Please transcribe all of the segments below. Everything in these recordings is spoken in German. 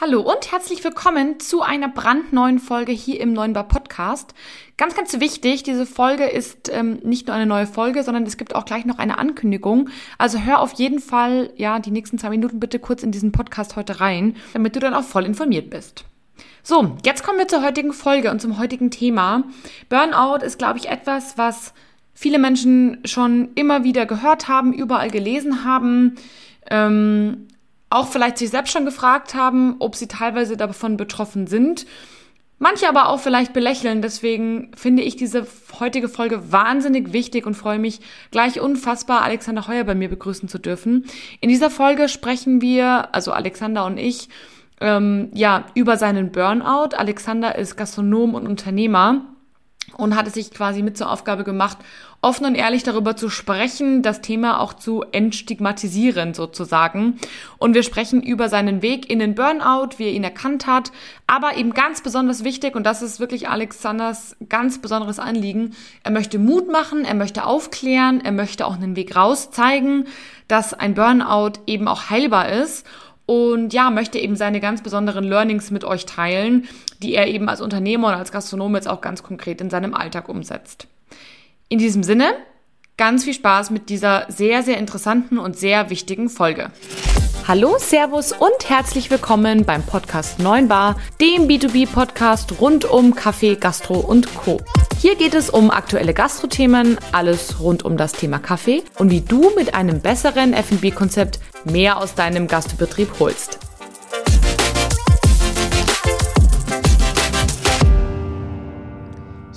Hallo und herzlich willkommen zu einer brandneuen Folge hier im Neuen Bar Podcast. Ganz, ganz wichtig, diese Folge ist ähm, nicht nur eine neue Folge, sondern es gibt auch gleich noch eine Ankündigung. Also hör auf jeden Fall, ja, die nächsten zwei Minuten bitte kurz in diesen Podcast heute rein, damit du dann auch voll informiert bist. So, jetzt kommen wir zur heutigen Folge und zum heutigen Thema. Burnout ist, glaube ich, etwas, was viele Menschen schon immer wieder gehört haben, überall gelesen haben. Ähm, auch vielleicht sich selbst schon gefragt haben, ob sie teilweise davon betroffen sind. Manche aber auch vielleicht belächeln. Deswegen finde ich diese heutige Folge wahnsinnig wichtig und freue mich gleich unfassbar, Alexander Heuer bei mir begrüßen zu dürfen. In dieser Folge sprechen wir, also Alexander und ich, ähm, ja, über seinen Burnout. Alexander ist Gastronom und Unternehmer und hat es sich quasi mit zur Aufgabe gemacht, offen und ehrlich darüber zu sprechen, das Thema auch zu entstigmatisieren sozusagen. Und wir sprechen über seinen Weg in den Burnout, wie er ihn erkannt hat, aber eben ganz besonders wichtig, und das ist wirklich Alexanders ganz besonderes Anliegen, er möchte Mut machen, er möchte aufklären, er möchte auch einen Weg raus zeigen, dass ein Burnout eben auch heilbar ist und ja, möchte eben seine ganz besonderen Learnings mit euch teilen, die er eben als Unternehmer und als Gastronom jetzt auch ganz konkret in seinem Alltag umsetzt. In diesem Sinne, ganz viel Spaß mit dieser sehr, sehr interessanten und sehr wichtigen Folge. Hallo, Servus und herzlich willkommen beim Podcast 9 Bar, dem B2B-Podcast rund um Kaffee, Gastro und Co. Hier geht es um aktuelle Gastrothemen, alles rund um das Thema Kaffee und wie du mit einem besseren F&B-Konzept mehr aus deinem Gastbetrieb holst.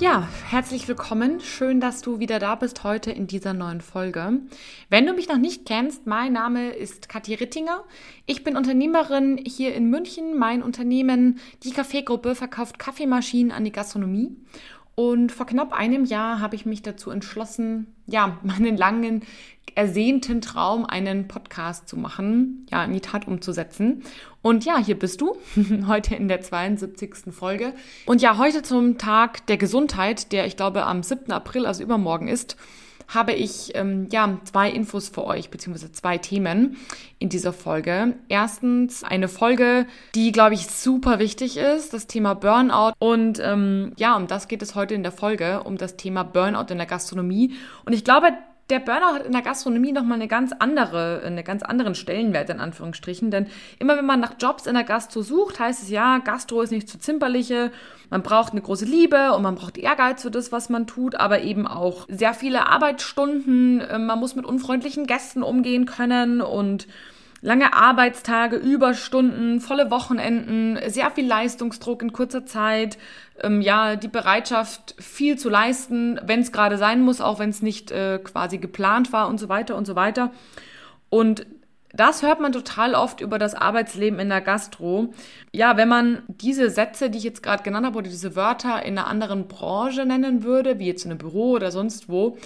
Ja, herzlich willkommen. Schön, dass du wieder da bist heute in dieser neuen Folge. Wenn du mich noch nicht kennst, mein Name ist Kathi Rittinger. Ich bin Unternehmerin hier in München. Mein Unternehmen, die Kaffeegruppe, verkauft Kaffeemaschinen an die Gastronomie. Und vor knapp einem Jahr habe ich mich dazu entschlossen, ja, meinen langen ersehnten Traum, einen Podcast zu machen, ja, in die Tat umzusetzen. Und ja, hier bist du, heute in der 72. Folge. Und ja, heute zum Tag der Gesundheit, der ich glaube am 7. April, also übermorgen ist, habe ich ähm, ja zwei Infos für euch, beziehungsweise zwei Themen in dieser Folge. Erstens eine Folge, die, glaube ich, super wichtig ist, das Thema Burnout. Und ähm, ja, um das geht es heute in der Folge, um das Thema Burnout in der Gastronomie. Und ich glaube, der Burnout hat in der Gastronomie nochmal eine ganz andere, einen ganz anderen Stellenwert in Anführungsstrichen. Denn immer wenn man nach Jobs in der Gastro sucht, heißt es ja, Gastro ist nicht zu zimperliche, man braucht eine große Liebe und man braucht Ehrgeiz für das, was man tut, aber eben auch sehr viele Arbeitsstunden. Ähm, man muss mit unfreundlichen Gästen umgehen können und lange Arbeitstage, Überstunden, volle Wochenenden, sehr viel Leistungsdruck in kurzer Zeit, ähm, ja, die Bereitschaft, viel zu leisten, wenn es gerade sein muss, auch wenn es nicht äh, quasi geplant war und so weiter und so weiter. Und das hört man total oft über das Arbeitsleben in der Gastro. Ja, wenn man diese Sätze, die ich jetzt gerade genannt habe, oder diese Wörter in einer anderen Branche nennen würde, wie jetzt in einem Büro oder sonst wo,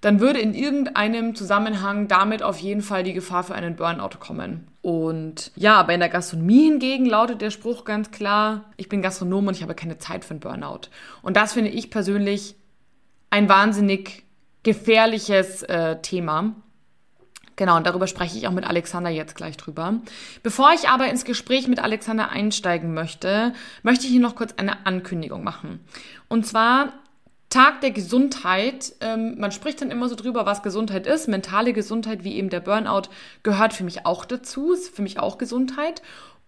dann würde in irgendeinem Zusammenhang damit auf jeden Fall die Gefahr für einen Burnout kommen. Und ja, aber in der Gastronomie hingegen lautet der Spruch ganz klar, ich bin Gastronom und ich habe keine Zeit für einen Burnout. Und das finde ich persönlich ein wahnsinnig gefährliches äh, Thema. Genau, und darüber spreche ich auch mit Alexander jetzt gleich drüber. Bevor ich aber ins Gespräch mit Alexander einsteigen möchte, möchte ich hier noch kurz eine Ankündigung machen. Und zwar Tag der Gesundheit. Ähm, man spricht dann immer so drüber, was Gesundheit ist. Mentale Gesundheit, wie eben der Burnout, gehört für mich auch dazu, ist für mich auch Gesundheit.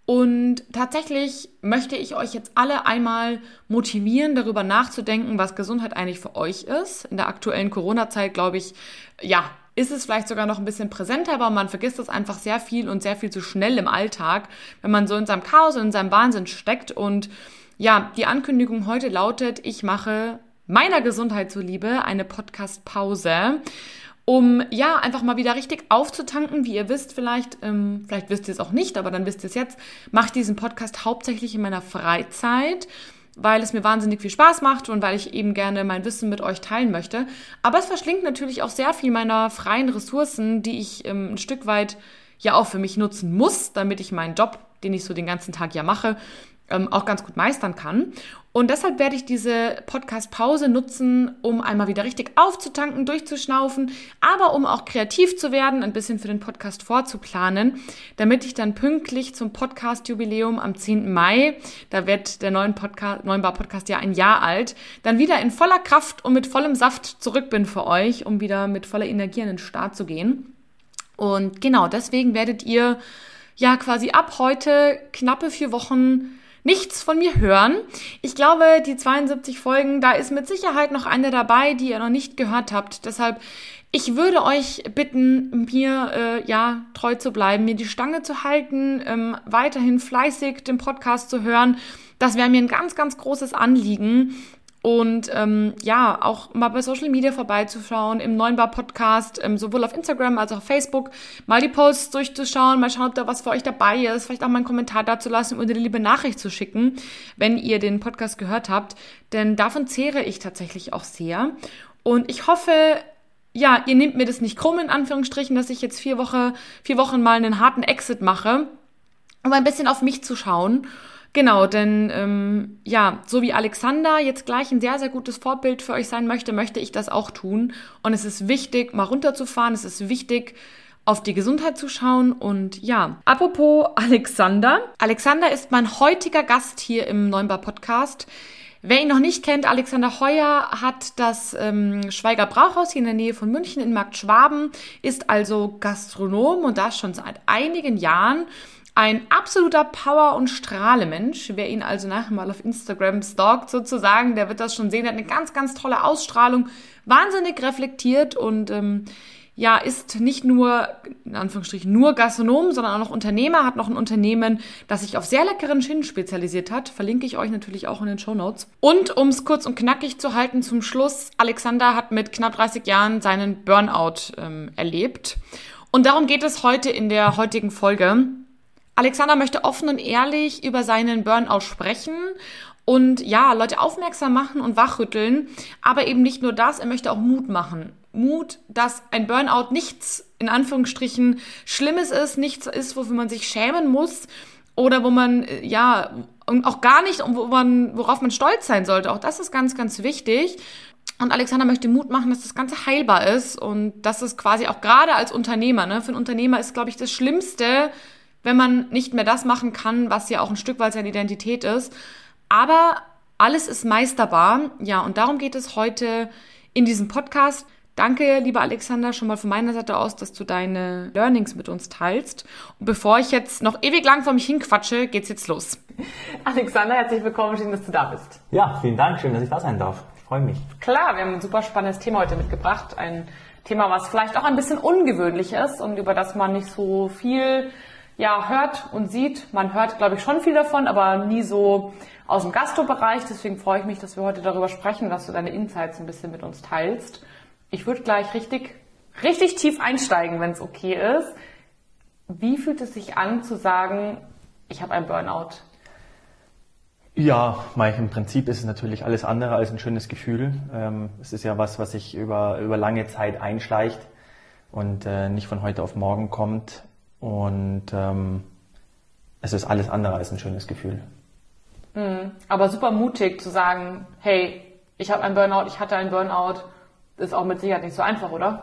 Und tatsächlich möchte ich euch jetzt alle einmal motivieren, darüber nachzudenken, was Gesundheit eigentlich für euch ist. In der aktuellen Corona-Zeit, glaube ich, ja, ist es vielleicht sogar noch ein bisschen präsenter, aber man vergisst das einfach sehr viel und sehr viel zu schnell im Alltag, wenn man so in seinem Chaos und in seinem Wahnsinn steckt. Und ja, die Ankündigung heute lautet, ich mache meiner Gesundheit zuliebe eine Podcast-Pause, um ja einfach mal wieder richtig aufzutanken. Wie ihr wisst, vielleicht, ähm, vielleicht wisst ihr es auch nicht, aber dann wisst ihr es jetzt, mache ich diesen Podcast hauptsächlich in meiner Freizeit weil es mir wahnsinnig viel Spaß macht und weil ich eben gerne mein Wissen mit euch teilen möchte. Aber es verschlingt natürlich auch sehr viel meiner freien Ressourcen, die ich ähm, ein Stück weit ja auch für mich nutzen muss, damit ich meinen Job, den ich so den ganzen Tag ja mache, ähm, auch ganz gut meistern kann. Und deshalb werde ich diese Podcast-Pause nutzen, um einmal wieder richtig aufzutanken, durchzuschnaufen, aber um auch kreativ zu werden, ein bisschen für den Podcast vorzuplanen, damit ich dann pünktlich zum Podcast-Jubiläum am 10. Mai, da wird der neuen Podcast, Neunbar Podcast ja ein Jahr alt, dann wieder in voller Kraft und mit vollem Saft zurück bin für euch, um wieder mit voller Energie an den Start zu gehen. Und genau deswegen werdet ihr ja quasi ab heute knappe vier Wochen nichts von mir hören. Ich glaube, die 72 Folgen, da ist mit Sicherheit noch eine dabei, die ihr noch nicht gehört habt. Deshalb, ich würde euch bitten, mir äh, ja treu zu bleiben, mir die Stange zu halten, ähm, weiterhin fleißig den Podcast zu hören. Das wäre mir ein ganz, ganz großes Anliegen. Und ähm, ja, auch mal bei Social Media vorbeizuschauen, im Neuen Bar Podcast, ähm, sowohl auf Instagram als auch auf Facebook, mal die Posts durchzuschauen, mal schauen, ob da was für euch dabei ist, vielleicht auch mal einen Kommentar dazu lassen oder eine liebe Nachricht zu schicken, wenn ihr den Podcast gehört habt. Denn davon zehre ich tatsächlich auch sehr. Und ich hoffe, ja, ihr nehmt mir das nicht krumm, in Anführungsstrichen, dass ich jetzt vier, Woche, vier Wochen mal einen harten Exit mache, um ein bisschen auf mich zu schauen Genau, denn ähm, ja, so wie Alexander jetzt gleich ein sehr, sehr gutes Vorbild für euch sein möchte, möchte ich das auch tun. Und es ist wichtig, mal runterzufahren. Es ist wichtig, auf die Gesundheit zu schauen. Und ja, apropos Alexander. Alexander ist mein heutiger Gast hier im Neunbar Podcast. Wer ihn noch nicht kennt, Alexander Heuer hat das ähm, Schweiger Brauhaus hier in der Nähe von München in Markt Schwaben, ist also Gastronom und das schon seit einigen Jahren. Ein absoluter Power- und Strahlemensch. Wer ihn also nachher mal auf Instagram stalkt sozusagen, der wird das schon sehen. Er hat eine ganz, ganz tolle Ausstrahlung, wahnsinnig reflektiert und ähm, ja, ist nicht nur, in Anführungsstrichen, nur Gastronom, sondern auch noch Unternehmer, hat noch ein Unternehmen, das sich auf sehr leckeren Gin spezialisiert hat. Verlinke ich euch natürlich auch in den Show Notes. Und um es kurz und knackig zu halten zum Schluss, Alexander hat mit knapp 30 Jahren seinen Burnout ähm, erlebt. Und darum geht es heute in der heutigen Folge. Alexander möchte offen und ehrlich über seinen Burnout sprechen und ja, Leute aufmerksam machen und wachrütteln, aber eben nicht nur das, er möchte auch Mut machen. Mut, dass ein Burnout nichts in Anführungsstrichen Schlimmes ist, nichts ist, wofür man sich schämen muss oder wo man ja und auch gar nicht, wo man, worauf man stolz sein sollte. Auch das ist ganz, ganz wichtig. Und Alexander möchte Mut machen, dass das Ganze heilbar ist und dass es quasi auch gerade als Unternehmer, ne, für einen Unternehmer ist, glaube ich, das Schlimmste, wenn man nicht mehr das machen kann, was ja auch ein Stück weit seine Identität ist. Aber alles ist meisterbar. Ja, und darum geht es heute in diesem Podcast. Danke, lieber Alexander, schon mal von meiner Seite aus, dass du deine Learnings mit uns teilst. Und bevor ich jetzt noch ewig lang vor mich hinquatsche, geht's jetzt los. Alexander, herzlich willkommen, schön, dass du da bist. Ja, vielen Dank, schön, dass ich da sein darf. Ich freue mich. Klar, wir haben ein super spannendes Thema heute mitgebracht. Ein Thema, was vielleicht auch ein bisschen ungewöhnlich ist und über das man nicht so viel ja, hört und sieht. Man hört, glaube ich, schon viel davon, aber nie so aus dem Gastro-Bereich. Deswegen freue ich mich, dass wir heute darüber sprechen, dass du deine Insights ein bisschen mit uns teilst. Ich würde gleich richtig, richtig tief einsteigen, wenn es okay ist. Wie fühlt es sich an zu sagen, ich habe einen Burnout? Ja, im Prinzip ist es natürlich alles andere als ein schönes Gefühl. Ähm, es ist ja was, was sich über, über lange Zeit einschleicht und äh, nicht von heute auf morgen kommt. Und ähm, es ist alles andere als ein schönes Gefühl. Mhm. Aber super mutig zu sagen, hey, ich habe einen Burnout, ich hatte einen Burnout, ist auch mit Sicherheit nicht so einfach, oder?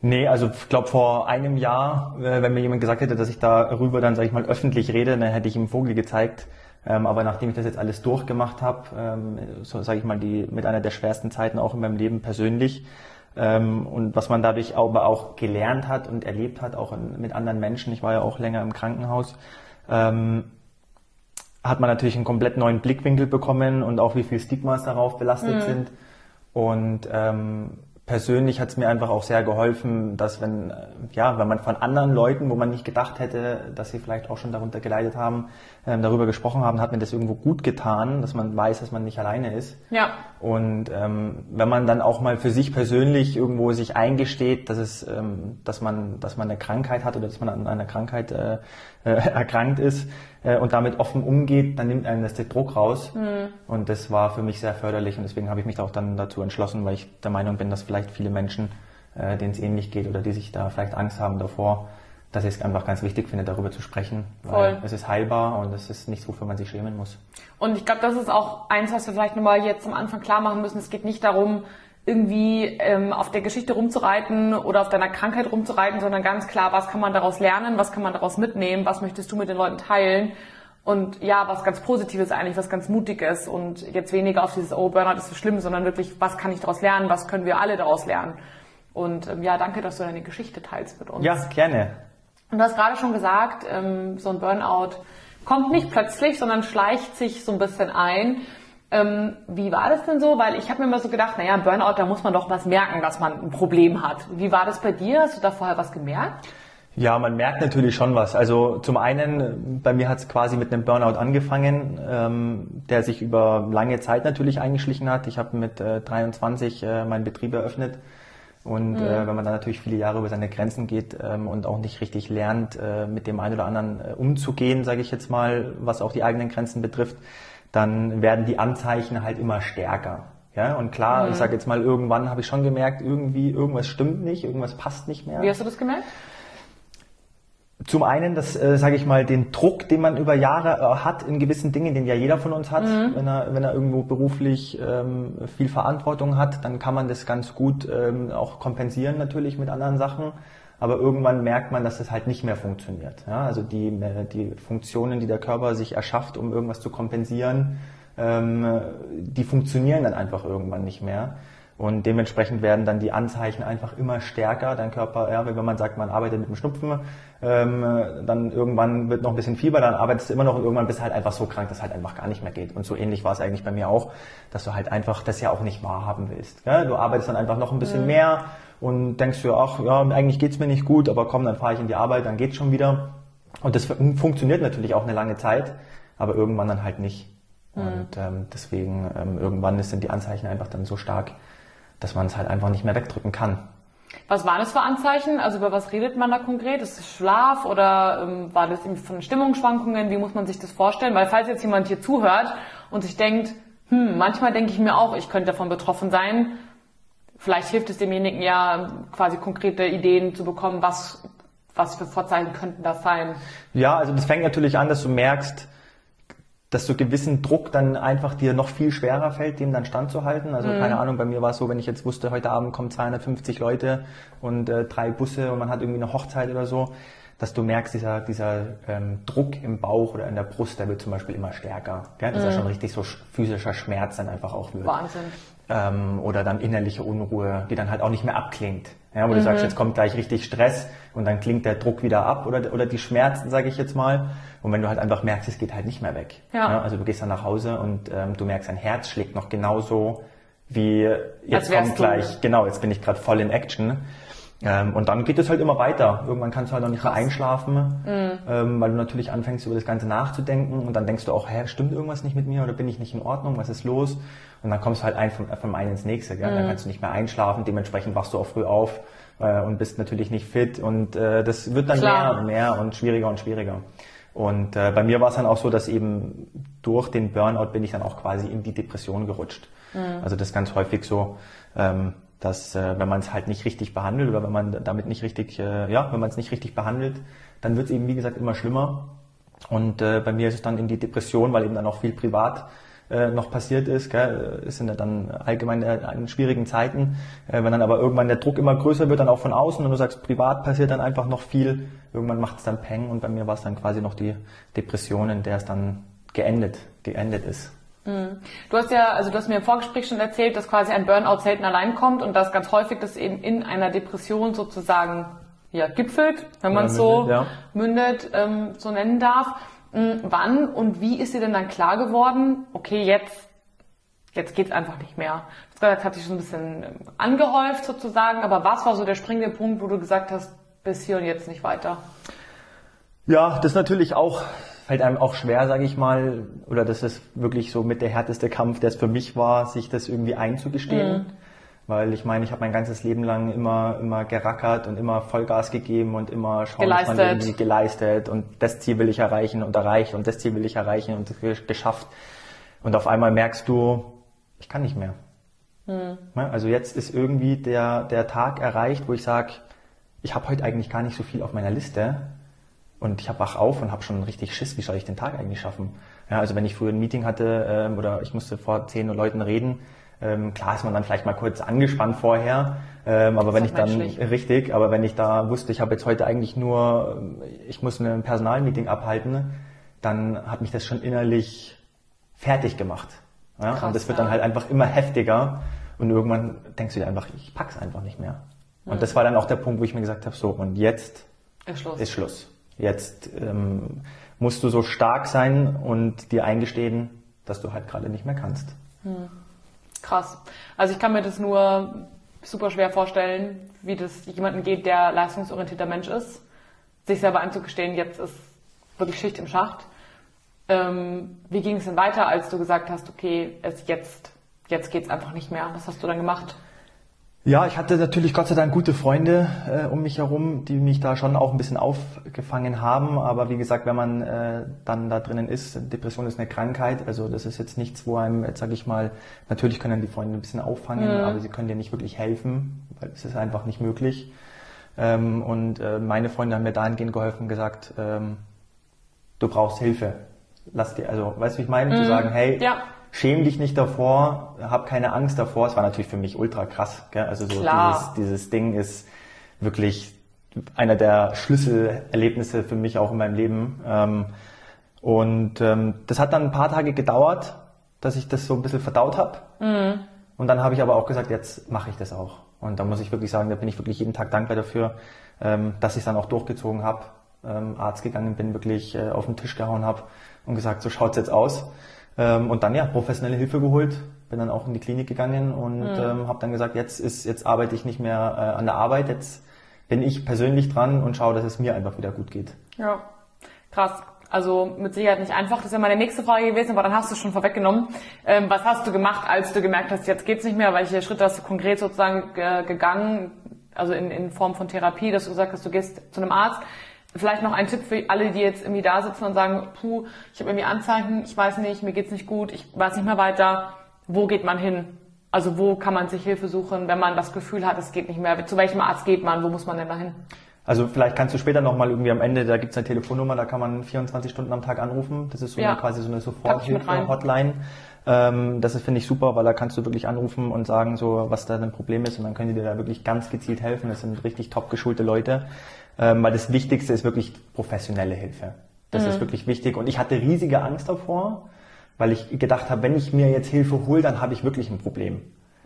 Nee, also ich glaube vor einem Jahr, äh, wenn mir jemand gesagt hätte, dass ich darüber dann, sage ich mal, öffentlich rede, dann hätte ich ihm Vogel gezeigt. Ähm, aber nachdem ich das jetzt alles durchgemacht habe, ähm, so sage ich mal, die mit einer der schwersten Zeiten auch in meinem Leben persönlich, ähm, und was man dadurch aber auch gelernt hat und erlebt hat, auch mit anderen Menschen, ich war ja auch länger im Krankenhaus, ähm, hat man natürlich einen komplett neuen Blickwinkel bekommen und auch wie viel Stigmas darauf belastet mhm. sind. Und ähm, persönlich hat es mir einfach auch sehr geholfen, dass wenn, ja, wenn man von anderen Leuten, wo man nicht gedacht hätte, dass sie vielleicht auch schon darunter geleitet haben, ähm, darüber gesprochen haben, hat mir das irgendwo gut getan, dass man weiß, dass man nicht alleine ist. Ja. Und ähm, wenn man dann auch mal für sich persönlich irgendwo sich eingesteht, dass es, ähm, dass man, dass man eine Krankheit hat oder dass man an einer Krankheit äh, äh, erkrankt ist äh, und damit offen umgeht, dann nimmt einem das den Druck raus. Mhm. Und das war für mich sehr förderlich und deswegen habe ich mich auch dann dazu entschlossen, weil ich der Meinung bin, dass vielleicht viele Menschen, äh, denen es ähnlich geht oder die sich da vielleicht Angst haben davor, dass ich es einfach ganz wichtig finde, darüber zu sprechen. Voll. es ist heilbar und es ist nichts, wofür man sich schämen muss. Und ich glaube, das ist auch eins, was wir vielleicht nochmal jetzt am Anfang klar machen müssen. Es geht nicht darum, irgendwie ähm, auf der Geschichte rumzureiten oder auf deiner Krankheit rumzureiten, sondern ganz klar, was kann man daraus lernen, was kann man daraus mitnehmen, was möchtest du mit den Leuten teilen und ja, was ganz Positives eigentlich, was ganz Mutiges und jetzt weniger auf dieses, oh, Burnout ist so schlimm, sondern wirklich, was kann ich daraus lernen, was können wir alle daraus lernen. Und ähm, ja, danke, dass du deine Geschichte teilst mit uns. Ja, gerne. Und du hast gerade schon gesagt, ähm, so ein Burnout kommt nicht plötzlich, sondern schleicht sich so ein bisschen ein. Ähm, wie war das denn so? Weil ich habe mir immer so gedacht, naja, Burnout, da muss man doch was merken, dass man ein Problem hat. Wie war das bei dir? Hast du da vorher was gemerkt? Ja, man merkt natürlich schon was. Also zum einen, bei mir hat es quasi mit einem Burnout angefangen, ähm, der sich über lange Zeit natürlich eingeschlichen hat. Ich habe mit äh, 23 äh, meinen Betrieb eröffnet. Und mhm. äh, wenn man dann natürlich viele Jahre über seine Grenzen geht ähm, und auch nicht richtig lernt, äh, mit dem einen oder anderen äh, umzugehen, sage ich jetzt mal, was auch die eigenen Grenzen betrifft, dann werden die Anzeichen halt immer stärker. Ja, und klar, mhm. ich sage jetzt mal, irgendwann habe ich schon gemerkt, irgendwie irgendwas stimmt nicht, irgendwas passt nicht mehr. Wie hast du das gemerkt? Zum einen, das äh, sage ich mal, den Druck, den man über Jahre äh, hat in gewissen Dingen, den ja jeder von uns hat, mhm. wenn er wenn er irgendwo beruflich ähm, viel Verantwortung hat, dann kann man das ganz gut ähm, auch kompensieren natürlich mit anderen Sachen. Aber irgendwann merkt man, dass das halt nicht mehr funktioniert. Ja? Also die äh, die Funktionen, die der Körper sich erschafft, um irgendwas zu kompensieren, ähm, die funktionieren dann einfach irgendwann nicht mehr. Und dementsprechend werden dann die Anzeichen einfach immer stärker. Dein Körper, ja, wenn man sagt, man arbeitet mit dem Schnupfen, ähm, dann irgendwann wird noch ein bisschen Fieber, dann arbeitest du immer noch und irgendwann bist du halt einfach so krank, dass es halt einfach gar nicht mehr geht. Und so ähnlich war es eigentlich bei mir auch, dass du halt einfach das ja auch nicht wahrhaben willst. Gell? Du arbeitest dann einfach noch ein bisschen mhm. mehr und denkst dir, ach ja, eigentlich geht's mir nicht gut, aber komm, dann fahre ich in die Arbeit, dann geht's schon wieder. Und das funktioniert natürlich auch eine lange Zeit, aber irgendwann dann halt nicht. Mhm. Und ähm, deswegen ähm, irgendwann sind die Anzeichen einfach dann so stark, dass man es halt einfach nicht mehr wegdrücken kann. Was waren das für Anzeichen? Also über was redet man da konkret? Ist es Schlaf oder ähm, war das irgendwie von Stimmungsschwankungen? Wie muss man sich das vorstellen? Weil falls jetzt jemand hier zuhört und sich denkt, hm, manchmal denke ich mir auch, ich könnte davon betroffen sein. Vielleicht hilft es demjenigen ja, quasi konkrete Ideen zu bekommen, was, was für Vorzeichen könnten das sein? Ja, also das fängt natürlich an, dass du merkst, dass so gewissen Druck dann einfach dir noch viel schwerer fällt, dem dann standzuhalten. Also mhm. keine Ahnung, bei mir war es so, wenn ich jetzt wusste, heute Abend kommen 250 Leute und äh, drei Busse und man hat irgendwie eine Hochzeit oder so, dass du merkst, dieser, dieser ähm, Druck im Bauch oder in der Brust, der wird zum Beispiel immer stärker. Gell? Dass mhm. er schon richtig so physischer Schmerz dann einfach auch wird. Wahnsinn. Ähm, oder dann innerliche Unruhe, die dann halt auch nicht mehr abklingt. Ja, wo mhm. du sagst, jetzt kommt gleich richtig Stress und dann klingt der Druck wieder ab oder, oder die Schmerzen, sage ich jetzt mal. Und wenn du halt einfach merkst, es geht halt nicht mehr weg. Ja. ja also du gehst dann nach Hause und ähm, du merkst, dein Herz schlägt noch genauso wie jetzt kommt gleich, genau, jetzt bin ich gerade voll in Action. Ähm, und dann geht es halt immer weiter. Irgendwann kannst du halt noch nicht mehr einschlafen, mhm. ähm, weil du natürlich anfängst, über das Ganze nachzudenken und dann denkst du auch, hä, stimmt irgendwas nicht mit mir oder bin ich nicht in Ordnung, was ist los? Und dann kommst du halt ein vom, vom einen ins nächste, gell? Mhm. dann kannst du nicht mehr einschlafen, dementsprechend wachst du auch früh auf äh, und bist natürlich nicht fit und äh, das wird dann Klar. mehr und mehr und schwieriger und schwieriger. Und äh, bei mir war es dann auch so, dass eben durch den Burnout bin ich dann auch quasi in die Depression gerutscht. Mhm. Also das ist ganz häufig so, ähm, dass äh, wenn man es halt nicht richtig behandelt oder wenn man damit nicht richtig, äh, ja, wenn man es nicht richtig behandelt, dann wird es eben wie gesagt immer schlimmer. Und äh, bei mir ist es dann in die Depression, weil eben dann auch viel privat äh, noch passiert ist. Gell? Es sind ja dann allgemein äh, in schwierigen Zeiten. Äh, wenn dann aber irgendwann der Druck immer größer wird, dann auch von außen und du sagst, privat passiert dann einfach noch viel. Irgendwann macht es dann Peng und bei mir war es dann quasi noch die Depression, in der es dann geendet, geendet ist. Mhm. Du hast ja, also du hast mir im Vorgespräch schon erzählt, dass quasi ein Burnout selten allein kommt und dass ganz häufig das eben in einer Depression sozusagen ja, gipfelt, wenn man es ja, so ja. mündet, ähm, so nennen darf. Hm, wann und wie ist dir denn dann klar geworden, okay, jetzt, jetzt geht's einfach nicht mehr? Das hat sich schon ein bisschen ähm, angehäuft sozusagen, aber was war so der springende Punkt, wo du gesagt hast, bis hier und jetzt nicht weiter? Ja, das ist natürlich auch, fällt einem auch schwer, sage ich mal, oder das ist wirklich so mit der härteste Kampf, der es für mich war, sich das irgendwie einzugestehen. Mhm weil ich meine, ich habe mein ganzes Leben lang immer, immer gerackert und immer Vollgas gegeben und immer schauen, geleistet. dass man irgendwie geleistet und das Ziel will ich erreichen und erreicht und das Ziel will ich erreichen und geschafft. Und auf einmal merkst du, ich kann nicht mehr. Hm. Also jetzt ist irgendwie der, der Tag erreicht, wo ich sage, ich habe heute eigentlich gar nicht so viel auf meiner Liste und ich habe wach auf und habe schon richtig Schiss, wie soll ich den Tag eigentlich schaffen? Ja, also wenn ich früher ein Meeting hatte ähm, oder ich musste vor zehn Leuten reden, ähm, klar ist man dann vielleicht mal kurz angespannt vorher, ähm, aber wenn ich dann menschlich. richtig, aber wenn ich da wusste, ich habe jetzt heute eigentlich nur, ich muss ein Personalmeeting abhalten, dann hat mich das schon innerlich fertig gemacht. Ja? Krass, und das wird ja. dann halt einfach immer heftiger und irgendwann denkst du dir einfach, ich pack's einfach nicht mehr. Und mhm. das war dann auch der Punkt, wo ich mir gesagt habe, so und jetzt ist Schluss. Ist Schluss. Jetzt ähm, musst du so stark sein und dir eingestehen, dass du halt gerade nicht mehr kannst. Mhm. Krass. Also ich kann mir das nur super schwer vorstellen, wie das jemanden geht, der leistungsorientierter Mensch ist, sich selber einzugestehen, jetzt ist wirklich Schicht im Schacht. Ähm, wie ging es denn weiter, als du gesagt hast, okay, es jetzt, jetzt geht's einfach nicht mehr? Was hast du dann gemacht? Ja, ich hatte natürlich Gott sei Dank gute Freunde äh, um mich herum, die mich da schon auch ein bisschen aufgefangen haben. Aber wie gesagt, wenn man äh, dann da drinnen ist, Depression ist eine Krankheit. Also das ist jetzt nichts, wo einem, jetzt sage ich mal, natürlich können die Freunde ein bisschen auffangen, mhm. aber sie können dir nicht wirklich helfen, weil es ist einfach nicht möglich. Ähm, und äh, meine Freunde haben mir dahingehend geholfen, gesagt, ähm, du brauchst Hilfe. Lass dir, also weißt du, wie ich meine? Mhm. Zu sagen, hey, ja schäm dich nicht davor, hab keine Angst davor. Es war natürlich für mich ultra krass. Gell? Also so dieses, dieses Ding ist wirklich einer der Schlüsselerlebnisse für mich auch in meinem Leben. Ähm, und ähm, das hat dann ein paar Tage gedauert, dass ich das so ein bisschen verdaut habe. Mhm. Und dann habe ich aber auch gesagt, jetzt mache ich das auch. Und da muss ich wirklich sagen, da bin ich wirklich jeden Tag dankbar dafür, ähm, dass ich es dann auch durchgezogen habe, ähm, Arzt gegangen bin, wirklich äh, auf den Tisch gehauen habe und gesagt, so schaut's jetzt aus. Ähm, und dann ja, professionelle Hilfe geholt, bin dann auch in die Klinik gegangen und mhm. ähm, habe dann gesagt, jetzt ist, jetzt arbeite ich nicht mehr äh, an der Arbeit, jetzt bin ich persönlich dran und schaue, dass es mir einfach wieder gut geht. Ja, krass. Also mit Sicherheit nicht einfach. Das wäre meine nächste Frage gewesen, aber dann hast du es schon vorweggenommen. Ähm, was hast du gemacht, als du gemerkt hast, jetzt geht's nicht mehr? Welche Schritte hast du konkret sozusagen äh, gegangen? Also in, in Form von Therapie, dass du gesagt hast, du gehst zu einem Arzt. Vielleicht noch ein Tipp für alle, die jetzt irgendwie da sitzen und sagen, puh, ich habe irgendwie Anzeichen, ich weiß nicht, mir geht's nicht gut, ich weiß nicht mehr weiter. Wo geht man hin? Also wo kann man sich Hilfe suchen, wenn man das Gefühl hat, es geht nicht mehr? Zu welchem Arzt geht man? Wo muss man denn da hin? Also vielleicht kannst du später nochmal irgendwie am Ende, da gibt's eine Telefonnummer, da kann man 24 Stunden am Tag anrufen. Das ist so ja. eine, quasi so eine Soforthilfe-Hotline. Ähm, das ist, finde ich, super, weil da kannst du wirklich anrufen und sagen, so was da dein Problem ist und dann können die dir da wirklich ganz gezielt helfen. Das sind richtig top geschulte Leute ähm, weil das Wichtigste ist wirklich professionelle Hilfe. Das mhm. ist wirklich wichtig. Und ich hatte riesige Angst davor, weil ich gedacht habe, wenn ich mir jetzt Hilfe hole, dann habe ich wirklich ein Problem.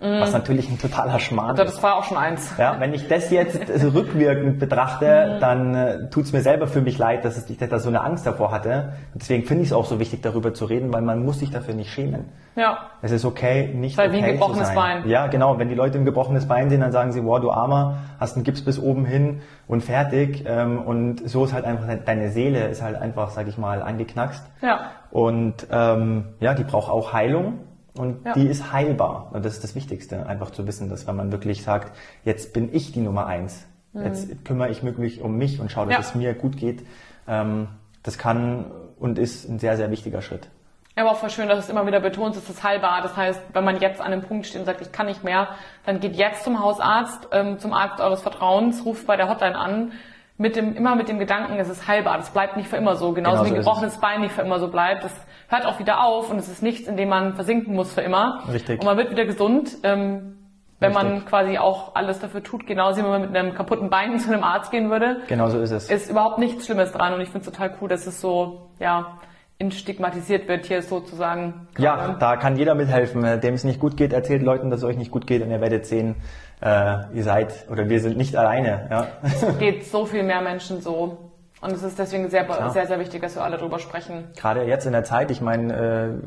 Mhm. Was natürlich ein totaler Schmarrn ist. Das war auch schon eins. Ja, wenn ich das jetzt rückwirkend betrachte, mhm. dann äh, tut es mir selber für mich leid, dass ich da so eine Angst davor hatte. Deswegen finde ich es auch so wichtig, darüber zu reden, weil man muss sich dafür nicht schämen. Ja. Es ist okay, nicht Weil okay wie ein gebrochenes zu sein. Bein. Ja, genau. Wenn die Leute ein gebrochenes Bein sehen, dann sagen sie, wow, du Armer, hast einen Gips bis oben hin und fertig. Ähm, und so ist halt einfach, deine Seele ist halt einfach, sag ich mal, angeknackst. Ja. Und ähm, ja, die braucht auch Heilung. Und ja. die ist heilbar. Und das ist das Wichtigste, einfach zu wissen, dass wenn man wirklich sagt, jetzt bin ich die Nummer eins, mhm. jetzt kümmere ich mich um mich und schaue, dass ja. es mir gut geht, ähm, das kann und ist ein sehr, sehr wichtiger Schritt. Aber auch voll schön, dass es immer wieder betont, es ist heilbar. Das heißt, wenn man jetzt an einem Punkt steht und sagt, ich kann nicht mehr, dann geht jetzt zum Hausarzt, ähm, zum Arzt eures Vertrauens, ruft bei der Hotline an, mit dem, immer mit dem Gedanken, es ist heilbar. Das bleibt nicht für immer so. Genauso genau wie ein gebrochenes Bein nicht für immer so bleibt. Das hört auch wieder auf und es ist nichts, in dem man versinken muss für immer. Richtig. Und man wird wieder gesund, ähm, wenn Richtig. man quasi auch alles dafür tut. Genauso wie man mit einem kaputten Bein zu einem Arzt gehen würde. Genau so ist es. Ist überhaupt nichts Schlimmes dran und ich finde es total cool, dass es so, ja, instigmatisiert wird hier sozusagen. Ja, da kann jeder mithelfen. Dem es nicht gut geht, erzählt Leuten, dass es euch nicht gut geht und ihr werdet sehen, äh, ihr seid oder wir sind nicht alleine. Ja. Es geht so viel mehr Menschen so. Und es ist deswegen sehr, Klar. sehr, sehr wichtig, dass wir alle darüber sprechen. Gerade jetzt in der Zeit, ich meine,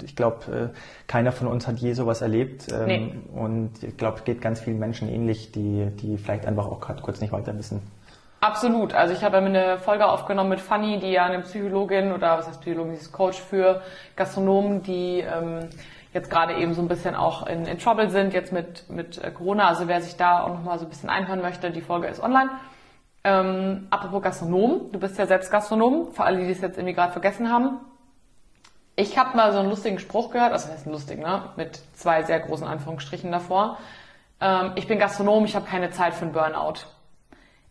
äh, ich glaube, äh, keiner von uns hat je sowas erlebt. Ähm, nee. Und ich glaube, es geht ganz vielen Menschen ähnlich, die, die vielleicht einfach auch gerade kurz nicht weiter wissen. Absolut. Also ich habe eine Folge aufgenommen mit Fanny, die ja eine Psychologin oder was heißt Psychologin, sie ist Coach für Gastronomen, die ähm, jetzt gerade eben so ein bisschen auch in, in Trouble sind, jetzt mit, mit äh, Corona. Also wer sich da auch nochmal so ein bisschen einhören möchte, die Folge ist online. Ähm, apropos Gastronom, du bist ja selbst Gastronom, für alle, die es jetzt irgendwie gerade vergessen haben. Ich habe mal so einen lustigen Spruch gehört, also das heißt lustig, ne? Mit zwei sehr großen Anführungsstrichen davor. Ähm, ich bin Gastronom, ich habe keine Zeit für einen Burnout.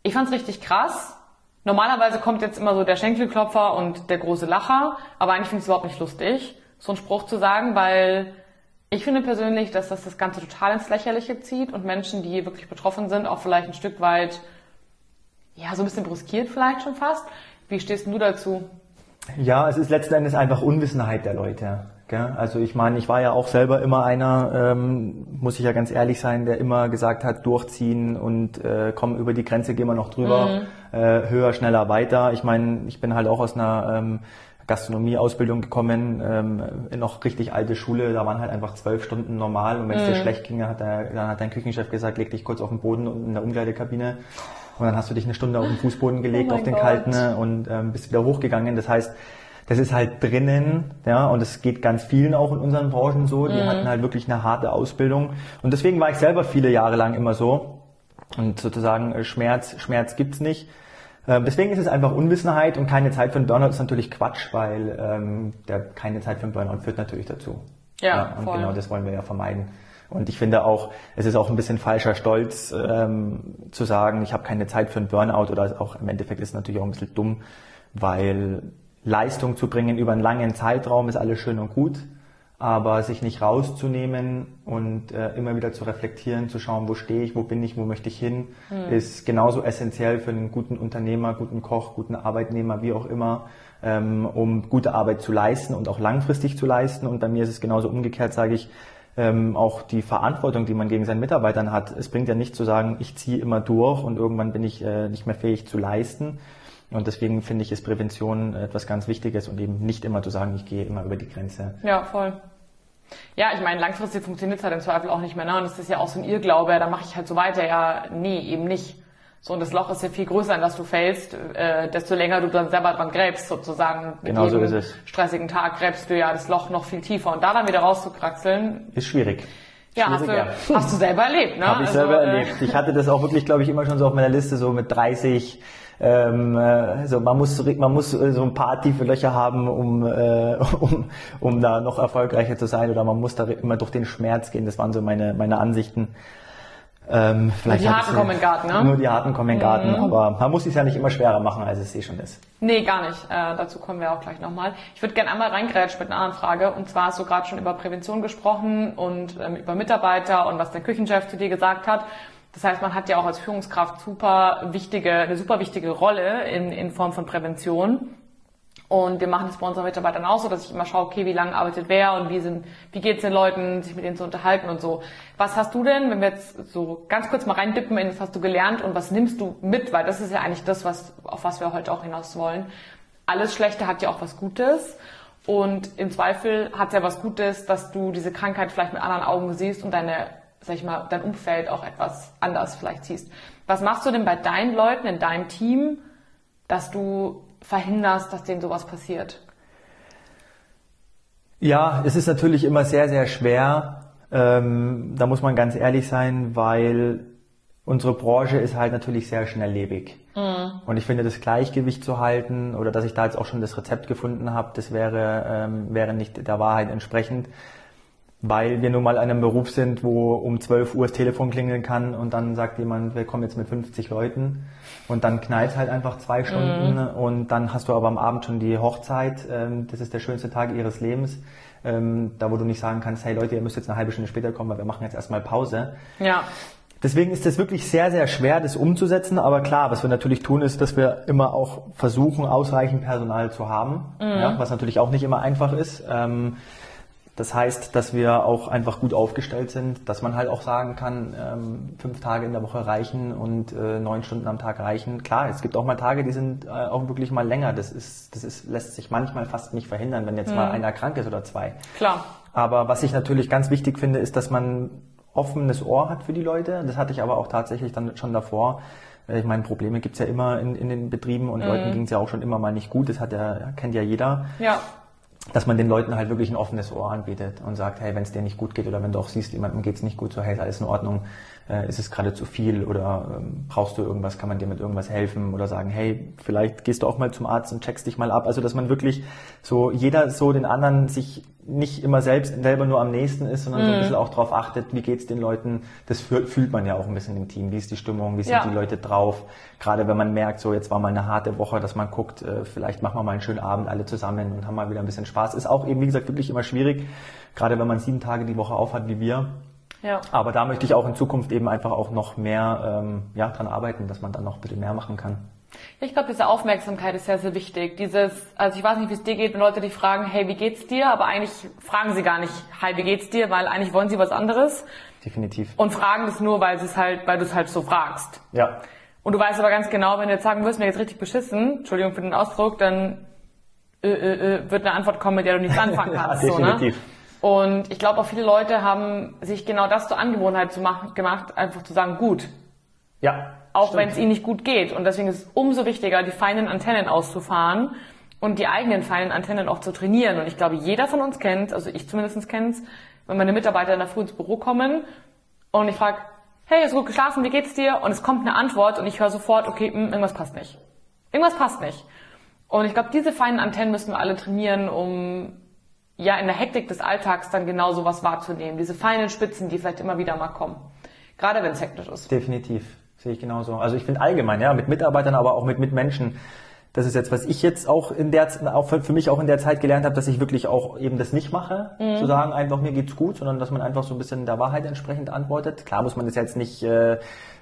Ich fand's richtig krass. Normalerweise kommt jetzt immer so der Schenkelklopfer und der große Lacher, aber eigentlich finde ich überhaupt nicht lustig, so einen Spruch zu sagen, weil ich finde persönlich, dass das das Ganze total ins Lächerliche zieht und Menschen, die wirklich betroffen sind, auch vielleicht ein Stück weit, ja, so ein bisschen bruskiert vielleicht schon fast. Wie stehst du dazu? Ja, es ist letzten Endes einfach Unwissenheit der Leute. Gell? Also ich meine, ich war ja auch selber immer einer, ähm, muss ich ja ganz ehrlich sein, der immer gesagt hat, durchziehen und äh, komm, über die Grenze gehen wir noch drüber, mhm. äh, höher, schneller, weiter. Ich meine, ich bin halt auch aus einer ähm, Gastronomie-Ausbildung gekommen, ähm, noch richtig alte Schule, da waren halt einfach zwölf Stunden normal und wenn es mhm. dir schlecht ging, hat der, dann hat dein Küchenchef gesagt, leg dich kurz auf den Boden und in der Umkleidekabine und dann hast du dich eine Stunde auf den Fußboden gelegt, oh auf den Gott. kalten und ähm, bist wieder hochgegangen. Das heißt, das ist halt drinnen, ja, und es geht ganz vielen auch in unseren Branchen so, die mhm. hatten halt wirklich eine harte Ausbildung. Und deswegen war ich selber viele Jahre lang immer so. Und sozusagen äh, Schmerz, Schmerz gibt's nicht. Ähm, deswegen ist es einfach Unwissenheit und keine Zeit für einen Burnout ist natürlich Quatsch, weil ähm, der keine Zeit für einen Burnout führt natürlich dazu. Ja, ja und voll. genau das wollen wir ja vermeiden. Und ich finde auch, es ist auch ein bisschen falscher Stolz ähm, zu sagen, ich habe keine Zeit für einen Burnout oder auch im Endeffekt ist es natürlich auch ein bisschen dumm, weil Leistung zu bringen über einen langen Zeitraum ist alles schön und gut, aber sich nicht rauszunehmen und äh, immer wieder zu reflektieren, zu schauen, wo stehe ich, wo bin ich, wo möchte ich hin, mhm. ist genauso essentiell für einen guten Unternehmer, guten Koch, guten Arbeitnehmer, wie auch immer, ähm, um gute Arbeit zu leisten und auch langfristig zu leisten. Und bei mir ist es genauso umgekehrt, sage ich, ähm, auch die Verantwortung, die man gegen seinen Mitarbeitern hat. Es bringt ja nicht zu sagen, ich ziehe immer durch und irgendwann bin ich äh, nicht mehr fähig zu leisten. Und deswegen finde ich, ist Prävention etwas ganz Wichtiges und eben nicht immer zu sagen, ich gehe immer über die Grenze. Ja, voll. Ja, ich meine, langfristig funktioniert es halt im Zweifel auch nicht mehr. Ne? Und das ist ja auch so ein Irrglaube, da mache ich halt so weiter. Ja, nee, eben nicht. So, und das Loch ist ja viel größer, in das du fällst, äh, desto länger du dann selber dran gräbst, sozusagen. Mit genau so ist es. stressigen Tag gräbst du ja das Loch noch viel tiefer. Und da dann wieder rauszukraxeln. Ist schwierig. Ja, hast du, hast du selber erlebt, ne? Habe ich also, selber äh, erlebt. Ich hatte das auch wirklich, glaube ich, immer schon so auf meiner Liste, so mit 30. Ähm, äh, so man muss man muss äh, so ein paar tiefe Löcher haben, um, äh, um um da noch erfolgreicher zu sein, oder man muss da immer durch den Schmerz gehen. Das waren so meine meine Ansichten. Ähm, vielleicht nur die harten kommen in Garten, ne? Nur die harten kommen in Garten, mhm. aber man muss es ja nicht immer schwerer machen, als es eh schon ist. Nee, gar nicht. Äh, dazu kommen wir auch gleich nochmal. Ich würde gerne einmal reingrätschen mit einer anderen Frage. Und zwar hast du gerade schon über Prävention gesprochen und ähm, über Mitarbeiter und was der Küchenchef zu dir gesagt hat. Das heißt, man hat ja auch als Führungskraft super wichtige, eine super wichtige Rolle in, in Form von Prävention. Und wir machen das bei unseren Mitarbeitern auch so, dass ich immer schaue, okay, wie lange arbeitet wer und wie sind, wie geht's den Leuten, sich mit denen zu unterhalten und so. Was hast du denn, wenn wir jetzt so ganz kurz mal reindippen in das hast du gelernt und was nimmst du mit? Weil das ist ja eigentlich das, was, auf was wir heute auch hinaus wollen. Alles Schlechte hat ja auch was Gutes. Und im Zweifel hat ja was Gutes, dass du diese Krankheit vielleicht mit anderen Augen siehst und deine, sag ich mal, dein Umfeld auch etwas anders vielleicht siehst. Was machst du denn bei deinen Leuten in deinem Team, dass du verhinderst, dass denen sowas passiert? Ja, es ist natürlich immer sehr, sehr schwer. Ähm, da muss man ganz ehrlich sein, weil unsere Branche ist halt natürlich sehr schnelllebig. Mhm. Und ich finde, das Gleichgewicht zu halten oder dass ich da jetzt auch schon das Rezept gefunden habe, das wäre, ähm, wäre nicht der Wahrheit entsprechend weil wir nun mal in einem Beruf sind, wo um 12 Uhr das Telefon klingeln kann und dann sagt jemand, wir kommen jetzt mit 50 Leuten und dann knallt halt einfach zwei Stunden mhm. und dann hast du aber am Abend schon die Hochzeit, ähm, das ist der schönste Tag ihres Lebens, ähm, da wo du nicht sagen kannst, hey Leute, ihr müsst jetzt eine halbe Stunde später kommen, weil wir machen jetzt erstmal Pause. Ja. Deswegen ist es wirklich sehr, sehr schwer, das umzusetzen. Aber klar, was wir natürlich tun, ist, dass wir immer auch versuchen, ausreichend Personal zu haben, mhm. ja, was natürlich auch nicht immer einfach ist. Ähm, das heißt, dass wir auch einfach gut aufgestellt sind, dass man halt auch sagen kann, ähm, fünf Tage in der Woche reichen und äh, neun Stunden am Tag reichen. Klar, es gibt auch mal Tage, die sind äh, auch wirklich mal länger. Das ist, das ist, lässt sich manchmal fast nicht verhindern, wenn jetzt mhm. mal einer krank ist oder zwei. Klar. Aber was ich natürlich ganz wichtig finde, ist, dass man offenes Ohr hat für die Leute. Das hatte ich aber auch tatsächlich dann schon davor. Äh, ich meine, Probleme gibt's ja immer in, in den Betrieben und mhm. Leuten ging's ja auch schon immer mal nicht gut. Das hat ja, kennt ja jeder. Ja dass man den Leuten halt wirklich ein offenes Ohr anbietet und sagt, hey, wenn es dir nicht gut geht oder wenn du auch siehst, jemandem geht es nicht gut, so hey, ist alles in Ordnung, äh, ist es gerade zu viel oder ähm, brauchst du irgendwas, kann man dir mit irgendwas helfen oder sagen, hey, vielleicht gehst du auch mal zum Arzt und checkst dich mal ab. Also dass man wirklich so jeder so den anderen sich nicht immer selbst selber nur am nächsten ist, sondern mhm. so ein mhm. bisschen auch darauf achtet, wie geht's den Leuten. Das fühlt man ja auch ein bisschen im Team. Wie ist die Stimmung? Wie sind ja. die Leute drauf? Gerade wenn man merkt, so jetzt war mal eine harte Woche, dass man guckt, äh, vielleicht machen wir mal einen schönen Abend alle zusammen und haben mal wieder ein bisschen Spaß. Ist auch eben, wie gesagt, wirklich immer schwierig. Gerade wenn man sieben Tage die Woche aufhat wie wir. Ja. Aber da möchte ich auch in Zukunft eben einfach auch noch mehr ähm, ja, dran arbeiten, dass man dann noch ein bisschen mehr machen kann. Ich glaube, diese Aufmerksamkeit ist sehr, sehr wichtig. Dieses, also ich weiß nicht, wie es dir geht, wenn Leute dich fragen, hey, wie geht's dir? Aber eigentlich fragen sie gar nicht, hi, wie geht's dir? Weil eigentlich wollen sie was anderes. Definitiv. Und fragen das nur, weil es halt, weil du es halt so fragst. Ja. Und du weißt aber ganz genau, wenn du jetzt sagen wirst, mir jetzt richtig beschissen, Entschuldigung für den Ausdruck, dann äh, äh, äh, wird eine Antwort kommen, mit der du nichts anfangen kannst. ja, definitiv. So, ne? Und ich glaube, auch viele Leute haben sich genau das zur Angewohnheit zu machen, gemacht, einfach zu sagen, gut. Ja auch wenn es ihnen nicht gut geht. Und deswegen ist es umso wichtiger, die feinen Antennen auszufahren und die eigenen feinen Antennen auch zu trainieren. Und ich glaube, jeder von uns kennt, also ich zumindest kenne es, wenn meine Mitarbeiter in der Früh ins Büro kommen und ich frage, hey, hast du gut geschlafen, wie geht's dir? Und es kommt eine Antwort und ich höre sofort, okay, mh, hm, irgendwas passt nicht. Irgendwas passt nicht. Und ich glaube, diese feinen Antennen müssen wir alle trainieren, um ja in der Hektik des Alltags dann genau sowas wahrzunehmen. Diese feinen Spitzen, die vielleicht immer wieder mal kommen. Gerade wenn es hektisch ist. Definitiv. Sehe ich genauso. Also ich finde allgemein, ja, mit Mitarbeitern, aber auch mit Mitmenschen. Das ist jetzt, was ich jetzt auch in der, auch für mich auch in der Zeit gelernt habe, dass ich wirklich auch eben das nicht mache, mhm. zu sagen, einfach mir geht's gut, sondern dass man einfach so ein bisschen der Wahrheit entsprechend antwortet. Klar muss man das jetzt nicht äh,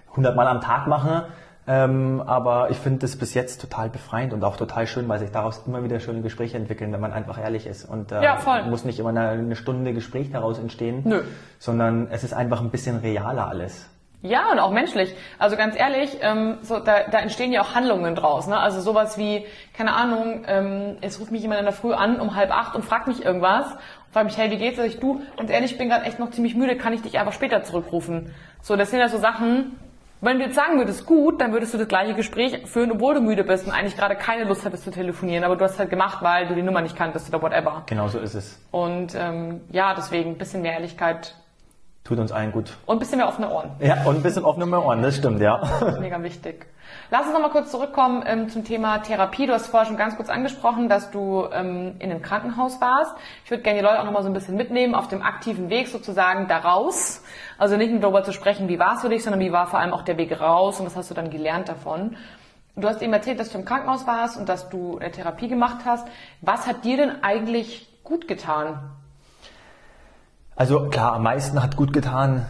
100 Mal am Tag machen, ähm, aber ich finde das bis jetzt total befreiend und auch total schön, weil sich daraus immer wieder schöne Gespräche entwickeln, wenn man einfach ehrlich ist. Und äh, ja, muss nicht immer eine, eine Stunde Gespräch daraus entstehen, Nö. sondern es ist einfach ein bisschen realer alles. Ja, und auch menschlich. Also ganz ehrlich, ähm, so, da, da entstehen ja auch Handlungen draus. Ne? Also sowas wie, keine Ahnung, ähm, es ruft mich jemand in der Früh an um halb acht und fragt mich irgendwas und fragt mich, hey, wie geht's? Sag ich, du, ganz ehrlich, ich bin gerade echt noch ziemlich müde, kann ich dich einfach später zurückrufen? So, das sind ja so Sachen, wenn du jetzt sagen würdest, gut, dann würdest du das gleiche Gespräch führen, obwohl du müde bist und eigentlich gerade keine Lust hattest zu telefonieren, aber du hast halt gemacht, weil du die Nummer nicht kanntest oder whatever. Genau so ist es. Und ähm, ja, deswegen ein bisschen mehr Ehrlichkeit Tut uns allen gut. Und ein bisschen mehr offene Ohren. Ja, und ein bisschen offene Ohren, das stimmt, ja. Mega wichtig. Lass uns nochmal kurz zurückkommen ähm, zum Thema Therapie. Du hast vorher schon ganz kurz angesprochen, dass du ähm, in einem Krankenhaus warst. Ich würde gerne die Leute auch nochmal so ein bisschen mitnehmen auf dem aktiven Weg sozusagen daraus. Also nicht nur darüber zu sprechen, wie war es für dich, sondern wie war vor allem auch der Weg raus und was hast du dann gelernt davon. Du hast eben erzählt, dass du im Krankenhaus warst und dass du eine Therapie gemacht hast. Was hat dir denn eigentlich gut getan? Also klar, am meisten hat gut getan,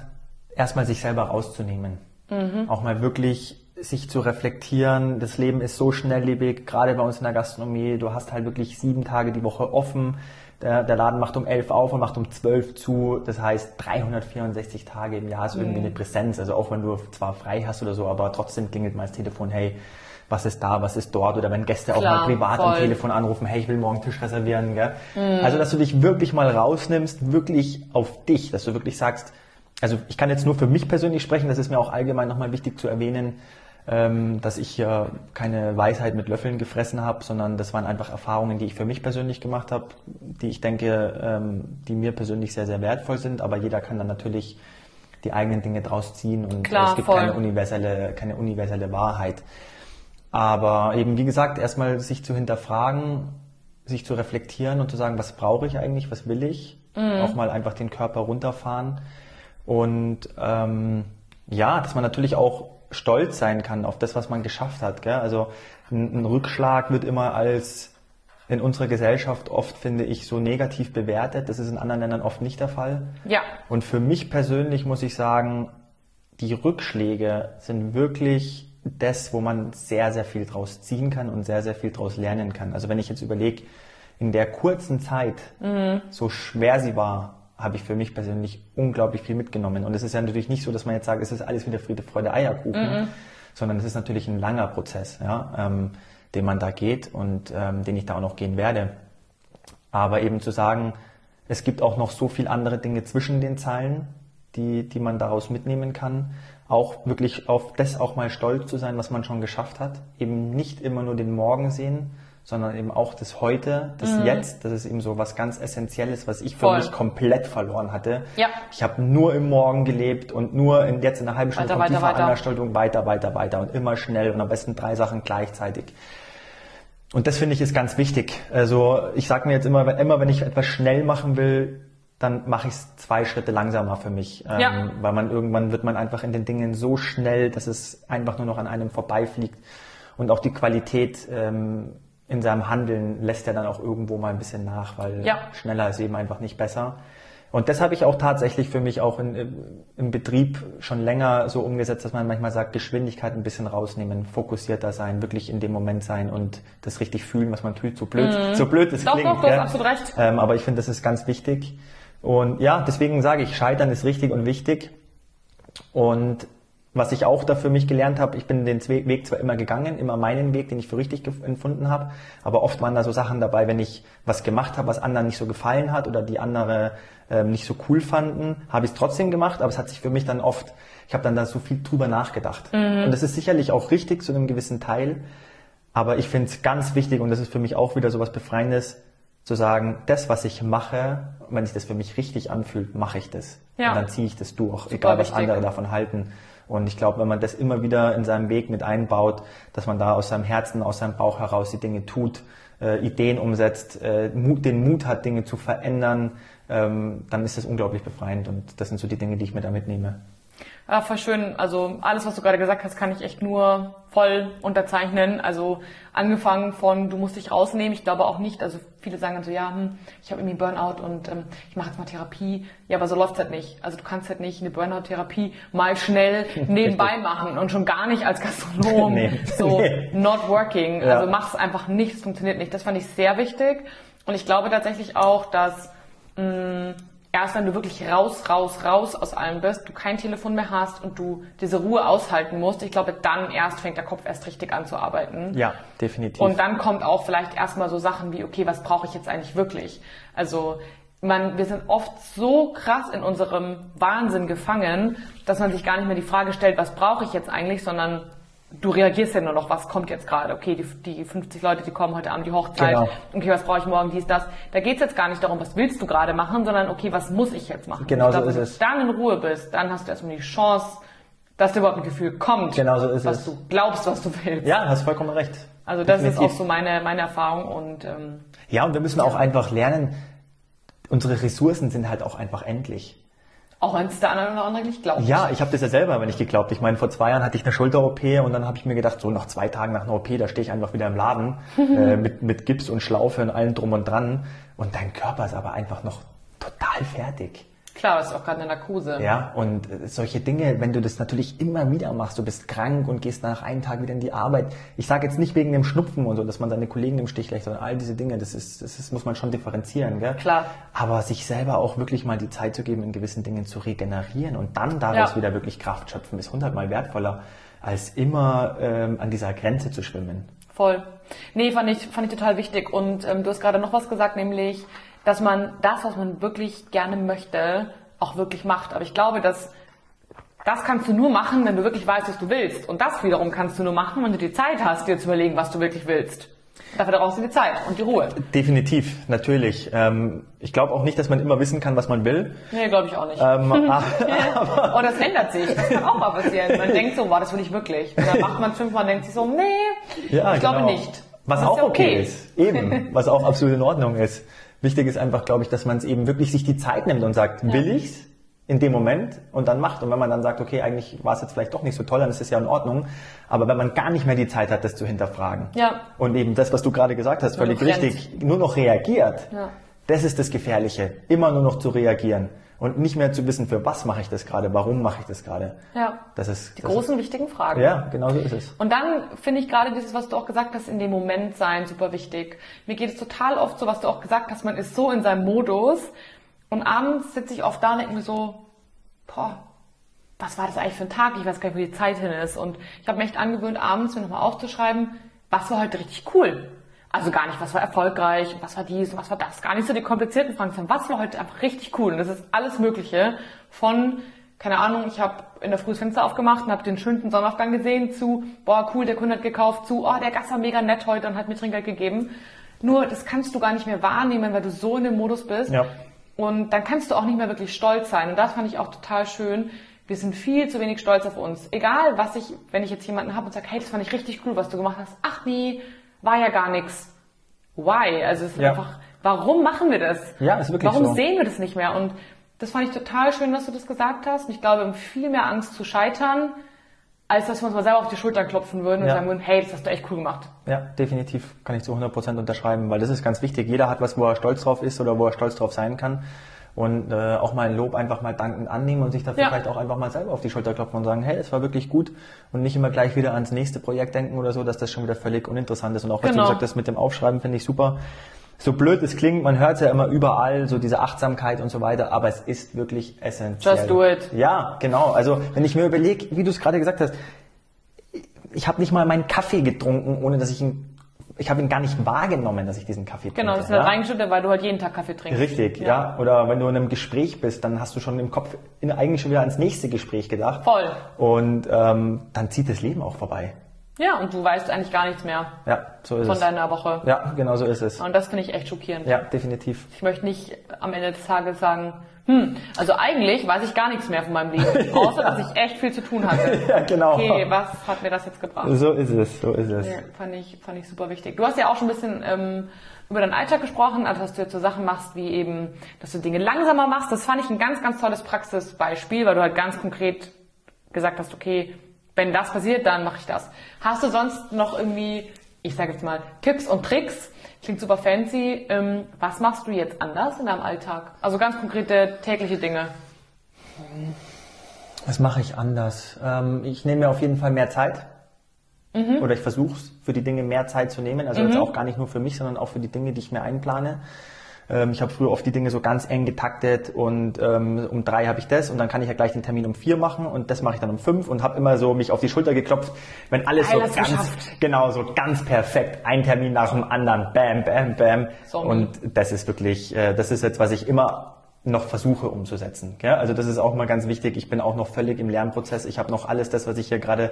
erstmal sich selber rauszunehmen. Mhm. Auch mal wirklich sich zu reflektieren. Das Leben ist so schnelllebig, gerade bei uns in der Gastronomie. Du hast halt wirklich sieben Tage die Woche offen. Der, der Laden macht um elf auf und macht um zwölf zu. Das heißt, 364 Tage im Jahr ist irgendwie mhm. eine Präsenz. Also auch wenn du zwar frei hast oder so, aber trotzdem klingelt mal das Telefon, hey, was ist da, was ist dort oder wenn Gäste Klar, auch mal privat voll. am Telefon anrufen, hey, ich will morgen Tisch reservieren. Gell? Mhm. Also, dass du dich wirklich mal rausnimmst, wirklich auf dich, dass du wirklich sagst, also ich kann jetzt nur für mich persönlich sprechen, das ist mir auch allgemein nochmal wichtig zu erwähnen, ähm, dass ich äh, keine Weisheit mit Löffeln gefressen habe, sondern das waren einfach Erfahrungen, die ich für mich persönlich gemacht habe, die ich denke, ähm, die mir persönlich sehr, sehr wertvoll sind, aber jeder kann dann natürlich die eigenen Dinge draus ziehen und Klar, es gibt voll. keine universelle, keine universelle Wahrheit. Aber eben, wie gesagt, erstmal sich zu hinterfragen, sich zu reflektieren und zu sagen, was brauche ich eigentlich, was will ich? Mhm. Auch mal einfach den Körper runterfahren. Und ähm, ja, dass man natürlich auch stolz sein kann auf das, was man geschafft hat. Gell? Also ein, ein Rückschlag wird immer als in unserer Gesellschaft oft, finde ich, so negativ bewertet. Das ist in anderen Ländern oft nicht der Fall. Ja. Und für mich persönlich muss ich sagen, die Rückschläge sind wirklich das, wo man sehr, sehr viel draus ziehen kann und sehr, sehr viel draus lernen kann. Also wenn ich jetzt überlege, in der kurzen Zeit, mhm. so schwer sie war, habe ich für mich persönlich unglaublich viel mitgenommen. Und es ist ja natürlich nicht so, dass man jetzt sagt, es ist alles wieder Friede, Freude, Eierkuchen, mhm. sondern es ist natürlich ein langer Prozess, ja, ähm, den man da geht und ähm, den ich da auch noch gehen werde. Aber eben zu sagen, es gibt auch noch so viel andere Dinge zwischen den Zeilen, die, die man daraus mitnehmen kann auch wirklich auf das auch mal stolz zu sein, was man schon geschafft hat. Eben nicht immer nur den Morgen sehen, sondern eben auch das Heute, das mhm. Jetzt. Das ist eben so was ganz Essentielles, was ich für Voll. mich komplett verloren hatte. Ja. Ich habe nur im Morgen gelebt und nur in, jetzt in einer halben Stunde weiter, kommt weiter, die Veranstaltung weiter, weiter, weiter und immer schnell und am besten drei Sachen gleichzeitig. Und das finde ich ist ganz wichtig. Also ich sage mir jetzt immer, immer wenn ich etwas schnell machen will, dann mache ich es zwei Schritte langsamer für mich. Ähm, ja. Weil man irgendwann wird man einfach in den Dingen so schnell, dass es einfach nur noch an einem vorbeifliegt. Und auch die Qualität ähm, in seinem Handeln lässt ja dann auch irgendwo mal ein bisschen nach, weil ja. schneller ist eben einfach nicht besser. Und das habe ich auch tatsächlich für mich auch in, im Betrieb schon länger so umgesetzt, dass man manchmal sagt, Geschwindigkeit ein bisschen rausnehmen, fokussierter sein, wirklich in dem Moment sein und das richtig fühlen, was man tut. So blöd, mhm. so blöd es doch, klingt. Doch, du hast absolut recht. Ähm, aber ich finde, das ist ganz wichtig. Und ja, deswegen sage ich, Scheitern ist richtig und wichtig. Und was ich auch da für mich gelernt habe, ich bin den Weg zwar immer gegangen, immer meinen Weg, den ich für richtig empfunden habe, aber oft waren da so Sachen dabei, wenn ich was gemacht habe, was anderen nicht so gefallen hat oder die andere ähm, nicht so cool fanden, habe ich es trotzdem gemacht, aber es hat sich für mich dann oft, ich habe dann da so viel drüber nachgedacht. Mhm. Und das ist sicherlich auch richtig zu einem gewissen Teil, aber ich finde es ganz wichtig und das ist für mich auch wieder so was Befreiendes, zu sagen, das, was ich mache, wenn sich das für mich richtig anfühlt, mache ich das. Ja. Und dann ziehe ich das durch, Super egal was wichtig. andere davon halten. Und ich glaube, wenn man das immer wieder in seinem Weg mit einbaut, dass man da aus seinem Herzen, aus seinem Bauch heraus die Dinge tut, äh, Ideen umsetzt, äh, Mut, den Mut hat, Dinge zu verändern, ähm, dann ist das unglaublich befreiend. Und das sind so die Dinge, die ich mir da mitnehme. Ja, voll schön. Also alles, was du gerade gesagt hast, kann ich echt nur voll unterzeichnen. Also angefangen von, du musst dich rausnehmen. Ich glaube auch nicht, also viele sagen dann so, ja, hm, ich habe irgendwie Burnout und ähm, ich mache jetzt mal Therapie. Ja, aber so läuft's halt nicht. Also du kannst halt nicht eine Burnout-Therapie mal schnell nebenbei machen und schon gar nicht als Gastronom. nee. So not working. Ja. Also mach's einfach nicht, es funktioniert nicht. Das fand ich sehr wichtig. Und ich glaube tatsächlich auch, dass mh, hm, erst wenn du wirklich raus, raus, raus aus allem bist, du kein Telefon mehr hast und du diese Ruhe aushalten musst, ich glaube, dann erst fängt der Kopf erst richtig an zu arbeiten. Ja, definitiv. Und dann kommt auch vielleicht erstmal so Sachen wie, okay, was brauche ich jetzt eigentlich wirklich? Also, man, wir sind oft so krass in unserem Wahnsinn gefangen, dass man sich gar nicht mehr die Frage stellt, was brauche ich jetzt eigentlich, sondern du reagierst ja nur noch, was kommt jetzt gerade? Okay, die, die 50 Leute, die kommen heute Abend, die Hochzeit. Genau. Okay, was brauche ich morgen, dies, das. Da geht's jetzt gar nicht darum, was willst du gerade machen, sondern okay, was muss ich jetzt machen? Genau glaub, so ist es. Wenn du dann in Ruhe bist, dann hast du erstmal die Chance, dass dir überhaupt ein Gefühl kommt, genau so ist was es. du glaubst, was du willst. Ja, hast vollkommen recht. Also das Definitiv. ist auch so meine, meine Erfahrung und ähm, ja, und wir müssen auch einfach lernen, unsere Ressourcen sind halt auch einfach endlich. Auch wenn es der eine oder andere nicht glaubt. Ja, ich habe das ja selber aber nicht geglaubt. Ich meine, vor zwei Jahren hatte ich eine Schulter-OP und dann habe ich mir gedacht, so nach zwei Tagen nach einer OP, da stehe ich einfach wieder im Laden äh, mit, mit Gips und Schlaufe und allem drum und dran. Und dein Körper ist aber einfach noch total fertig. Klar, das ist auch gerade eine Narkose. Ja, und solche Dinge, wenn du das natürlich immer wieder machst, du bist krank und gehst nach einem Tag wieder in die Arbeit. Ich sage jetzt nicht wegen dem Schnupfen und so, dass man seine Kollegen im Stich lässt, sondern all diese Dinge, das ist, das ist, muss man schon differenzieren, gell? Klar. Aber sich selber auch wirklich mal die Zeit zu geben, in gewissen Dingen zu regenerieren und dann daraus ja. wieder wirklich Kraft schöpfen, ist hundertmal wertvoller, als immer ähm, an dieser Grenze zu schwimmen. Voll. Nee, fand ich, fand ich total wichtig. Und ähm, du hast gerade noch was gesagt, nämlich dass man das, was man wirklich gerne möchte, auch wirklich macht. Aber ich glaube, dass das kannst du nur machen, wenn du wirklich weißt, was du willst. Und das wiederum kannst du nur machen, wenn du die Zeit hast, dir zu überlegen, was du wirklich willst. Dafür brauchst du die Zeit und die Ruhe. Definitiv, natürlich. Ähm, ich glaube auch nicht, dass man immer wissen kann, was man will. Nee, glaube ich auch nicht. Ähm, aber oh, das ändert sich. Das kann auch mal passieren. Man denkt so, wow, das will ich wirklich. Und dann macht man es fünfmal und denkt sich so, nee, ja, ich genau. glaube nicht. Was auch okay. okay ist. Eben. Was auch absolut in Ordnung ist. Wichtig ist einfach, glaube ich, dass man es eben wirklich sich die Zeit nimmt und sagt, ja. will ich's? in dem Moment und dann macht. Und wenn man dann sagt, okay, eigentlich war es jetzt vielleicht doch nicht so toll, dann ist es ja in Ordnung. Aber wenn man gar nicht mehr die Zeit hat, das zu hinterfragen ja. und eben das, was du gerade gesagt hast, völlig richtig, nur noch reagiert, ja. das ist das Gefährliche, immer nur noch zu reagieren und nicht mehr zu wissen, für was mache ich das gerade, warum mache ich das gerade. Ja. Das ist die das großen ist, wichtigen Fragen. Ja, genau so ist es. Und dann finde ich gerade dieses, was du auch gesagt hast, in dem Moment sein super wichtig. Mir geht es total oft so, was du auch gesagt hast, man ist so in seinem Modus und abends sitze ich oft da und denke mir so, boah, was war das eigentlich für ein Tag? Ich weiß gar nicht, wo die Zeit hin ist. Und ich habe mir echt angewöhnt, abends mir nochmal aufzuschreiben, was war heute richtig cool. Also gar nicht, was war erfolgreich, was war dies, was war das. Gar nicht so die komplizierten Fragen, sondern was war heute einfach richtig cool. Und das ist alles Mögliche. Von, keine Ahnung, ich habe in der Früh das Fenster aufgemacht und habe den schönsten Sonnenaufgang gesehen, zu, boah, cool, der Kunde hat gekauft, zu, oh, der Gast war mega nett heute und hat mir Trinkgeld gegeben. Nur, das kannst du gar nicht mehr wahrnehmen, weil du so in dem Modus bist. Ja. Und dann kannst du auch nicht mehr wirklich stolz sein. Und das fand ich auch total schön. Wir sind viel zu wenig stolz auf uns. Egal, was ich, wenn ich jetzt jemanden habe und sage, hey, das fand ich richtig cool, was du gemacht hast. Ach nee, war ja gar nichts. Why? Also es ist Ja. einfach, warum machen wir das? Ja, ist wirklich Warum so. sehen wir das nicht mehr? Und das fand ich total schön, dass du das gesagt hast. Und ich glaube, wir haben viel mehr Angst zu scheitern, als dass wir uns mal selber auf die Schulter klopfen würden und Ja. sagen würden, hey, das hast du echt cool gemacht. Ja, definitiv kann ich zu 100% unterschreiben, weil das ist ganz wichtig. Jeder hat was, wo er stolz drauf ist oder wo er stolz drauf sein kann. Und äh, auch mal ein Lob einfach mal dankend annehmen und sich dafür Ja. vielleicht auch einfach mal selber auf die Schulter klopfen und sagen, hey, das war wirklich gut und nicht immer gleich wieder ans nächste Projekt denken oder so, dass das schon wieder völlig uninteressant ist. Und auch was Genau. du gesagt hast mit dem Aufschreiben, finde ich super. So blöd es klingt, man hört es ja immer überall, so diese Achtsamkeit und so weiter, aber es ist wirklich essentiell. Just do it. Ja, genau. Also wenn ich mir überlege, wie du es gerade gesagt hast, ich habe nicht mal meinen Kaffee getrunken, ohne dass ich ihn, ich habe ihn gar nicht wahrgenommen, dass ich diesen Kaffee trinke. Genau, das ist ja? ja. reingeschüttet, weil du halt jeden Tag Kaffee trinkst. Richtig, ja. Oder wenn du in einem Gespräch bist, dann hast du schon im Kopf in, eigentlich schon wieder ans nächste Gespräch gedacht. Voll. Und ähm, dann zieht das Leben auch vorbei. Ja, und du weißt eigentlich gar nichts mehr Ja, so ist von es. deiner Woche. Ja, genau so ist es. Und das finde ich echt schockierend. Ja, definitiv. Ich möchte nicht am Ende des Tages sagen, hm, also eigentlich weiß ich gar nichts mehr von meinem Leben, außer dass ich echt viel zu tun hatte. Ja, genau. Okay, was hat mir das jetzt gebracht? So ist es, so ist es. Ja, fand ich, fand ich super wichtig. Du hast ja auch schon ein bisschen ähm, über deinen Alltag gesprochen, also dass du jetzt so Sachen machst, wie eben, dass du Dinge langsamer machst. Das fand ich ein ganz, ganz tolles Praxisbeispiel, weil du halt ganz konkret gesagt hast, okay, wenn das passiert, dann mache ich das. Hast du sonst noch irgendwie, ich sage jetzt mal, Tipps und Tricks? Klingt super fancy. Ähm, was machst du jetzt anders in deinem Alltag? Also ganz konkrete tägliche Dinge. Was mache ich anders? Ähm, ich nehme mir auf jeden Fall mehr Zeit. Mhm. Oder ich versuche für die Dinge mehr Zeit zu nehmen. Also jetzt auch gar nicht nur für mich, sondern auch für die Dinge, die ich mir einplane. Ähm, ich habe früher oft die Dinge so ganz eng getaktet und ähm, um drei habe ich das und dann kann ich ja gleich den Termin um vier machen und das mache ich dann um fünf und habe immer so mich auf die Schulter geklopft, wenn alles Geil, so ganz geschafft. genau so ganz perfekt ein Termin nach dem anderen, bam, bam, bam Zombie. und das ist wirklich, äh, das ist jetzt, was ich immer noch versuche umzusetzen. Gell? Also das ist auch mal ganz wichtig. Ich bin auch noch völlig im Lernprozess. Ich habe noch alles das, was ich hier gerade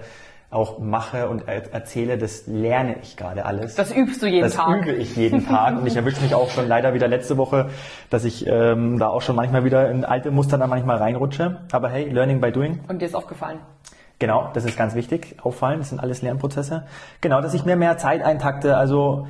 auch mache und er erzähle, das lerne ich gerade alles. Das übst du jeden das Tag. übe ich jeden Tag und ich erwische mich auch schon leider wieder letzte Woche, dass ich ähm, da auch schon manchmal wieder in alte Muster dann manchmal reinrutsche. Aber hey, learning by doing. Und dir ist aufgefallen. Genau, das ist ganz wichtig. Auffallen, das sind alles Lernprozesse. Genau, dass ich mir mehr Zeit eintakte. Also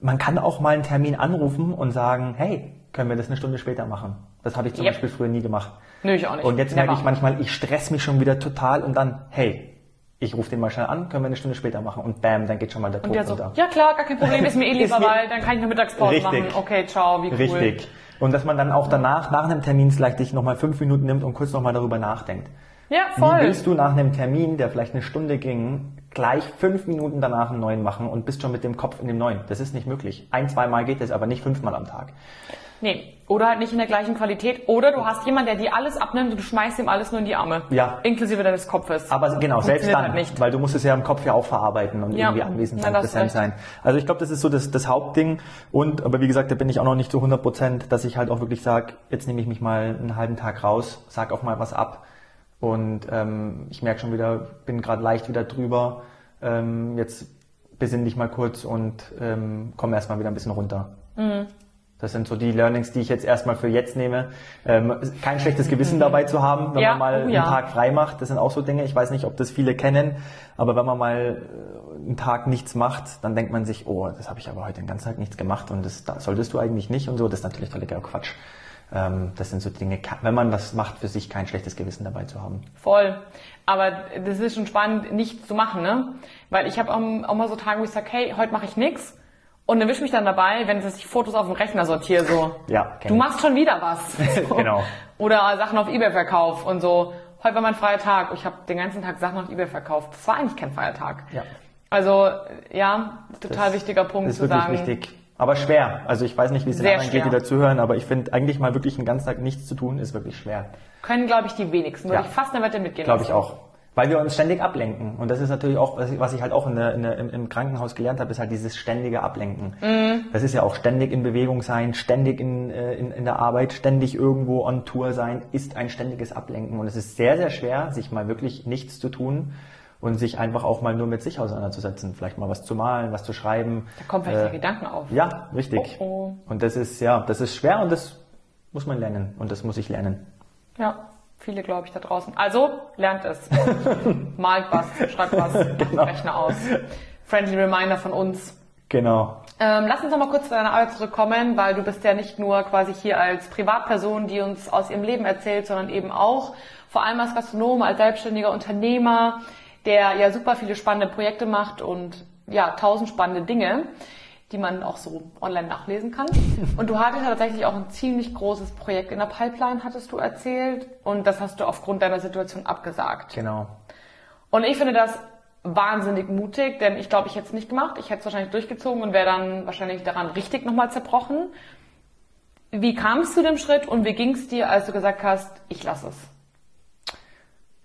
man kann auch mal einen Termin anrufen und sagen, hey, können wir das eine Stunde später machen? Das habe ich zum Yep. Beispiel früher nie gemacht. Nö, ich auch nicht. Und jetzt Never. merke ich manchmal, ich stress mich schon wieder total und dann, hey, ich rufe den mal schnell an, können wir eine Stunde später machen und bam, dann geht schon mal der der so, runter. ja klar, gar kein Problem, ist mir eh lieber, mir- weil dann kann ich noch Mittagspause Richtig. machen. Okay, ciao, wie cool. Richtig. Und dass man dann auch danach, nach einem Termin vielleicht sich nochmal fünf Minuten nimmt und kurz nochmal darüber nachdenkt. Ja, Wie voll. willst du nach einem Termin, der vielleicht eine Stunde ging, gleich fünf Minuten danach einen neuen machen und bist schon mit dem Kopf in dem neuen? Das ist nicht möglich. Ein, zweimal geht es, aber nicht fünfmal am Tag. Nee, oder halt nicht in der gleichen Qualität. Oder du hast jemanden, der dir alles abnimmt und du schmeißt ihm alles nur in die Arme. Ja. Inklusive deines Kopfes. Aber genau, selbst dann, halt nicht. weil du musst es ja im Kopf ja auch verarbeiten und Ja. irgendwie anwesend sein, du präsent sein. Also ich glaube, das ist so das, das Hauptding. Und, aber wie gesagt, da bin ich auch noch nicht zu 100 Prozent, dass ich halt auch wirklich sage, jetzt nehme ich mich mal einen halben Tag raus, sag auch mal was ab. Und ähm, ich merke schon wieder, bin gerade leicht wieder drüber. Ähm, jetzt besinn dich mal kurz und ähm, komm erstmal wieder ein bisschen runter. Das sind so die Learnings, die ich jetzt erstmal für jetzt nehme. Ähm, kein schlechtes Gewissen dabei zu haben, wenn Ja, man mal oh ja. einen Tag frei macht. Das sind auch so Dinge. Ich weiß nicht, ob das viele kennen, aber wenn man mal äh, einen Tag nichts macht, dann denkt man sich, oh, das habe ich aber heute den ganzen Tag nichts gemacht und das da solltest du eigentlich nicht und so. Das ist natürlich völliger Quatsch. Ähm, das sind so Dinge, wenn man was macht, für sich kein schlechtes Gewissen dabei zu haben. Voll. Aber das ist schon spannend, nichts zu machen, ne? Weil ich habe auch, auch mal so Tage, wo ich sage, hey, heute mache ich nix. Und erwische mich dann dabei, wenn ich Fotos auf dem Rechner sortiere, so. Ja, Du machst schon wieder was. So. Genau. Oder Sachen auf Ebay verkauf und so. Heute war mein freier Tag. Ich habe den ganzen Tag Sachen auf Ebay verkauft. Das war eigentlich kein freier Tag. Ja. Also, ja, total Das wichtiger Punkt ist zu wirklich sagen. wichtig. Aber schwer. Also ich weiß nicht, wie es den anderen geht, die dazuhören, aber ich finde eigentlich mal wirklich einen ganzen Tag nichts zu tun, ist wirklich schwer. Können, glaube ich, die wenigsten. Würde Ja. ich fast eine Wette mitgehen Glaube ich auch. Weil wir uns ständig ablenken. Und das ist natürlich auch, was ich, was ich halt auch in der, in der, im, Krankenhaus gelernt habe, ist halt dieses ständige Ablenken. Mhm. Das ist ja auch ständig in Bewegung sein, ständig in, äh, in, in der Arbeit, ständig irgendwo on Tour sein, ist ein ständiges Ablenken. Und es ist sehr, sehr schwer, sich mal wirklich nichts zu tun und sich einfach auch mal nur mit sich auseinanderzusetzen. Vielleicht mal was zu malen, was zu schreiben. Da kommen vielleicht Äh, die Gedanken auf. Ja, richtig. Oh, oh. Und das ist, ja, das ist schwer und das muss man lernen. Und das muss ich lernen. Ja, viele glaube ich da draußen. Also, lernt es. Malt was, schreibt was, Genau. Rechner aus. Friendly Reminder von uns. Genau. Ähm, lass uns noch mal kurz zu deiner Arbeit zurückkommen, weil du bist ja nicht nur quasi hier als Privatperson, die uns aus ihrem Leben erzählt, sondern eben auch vor allem als Gastronom, als selbstständiger Unternehmer, der ja super viele spannende Projekte macht und ja, tausend spannende Dinge, die man auch so online nachlesen kann. Und du hattest ja tatsächlich auch ein ziemlich großes Projekt in der Pipeline, hattest du erzählt. Und das hast du aufgrund deiner Situation abgesagt. Genau. Und ich finde das wahnsinnig mutig, denn ich glaube, ich hätte es nicht gemacht. Ich hätte es wahrscheinlich durchgezogen und wäre dann wahrscheinlich daran richtig nochmal zerbrochen. Wie kam es zu dem Schritt und wie ging es dir, als du gesagt hast, ich lasse es?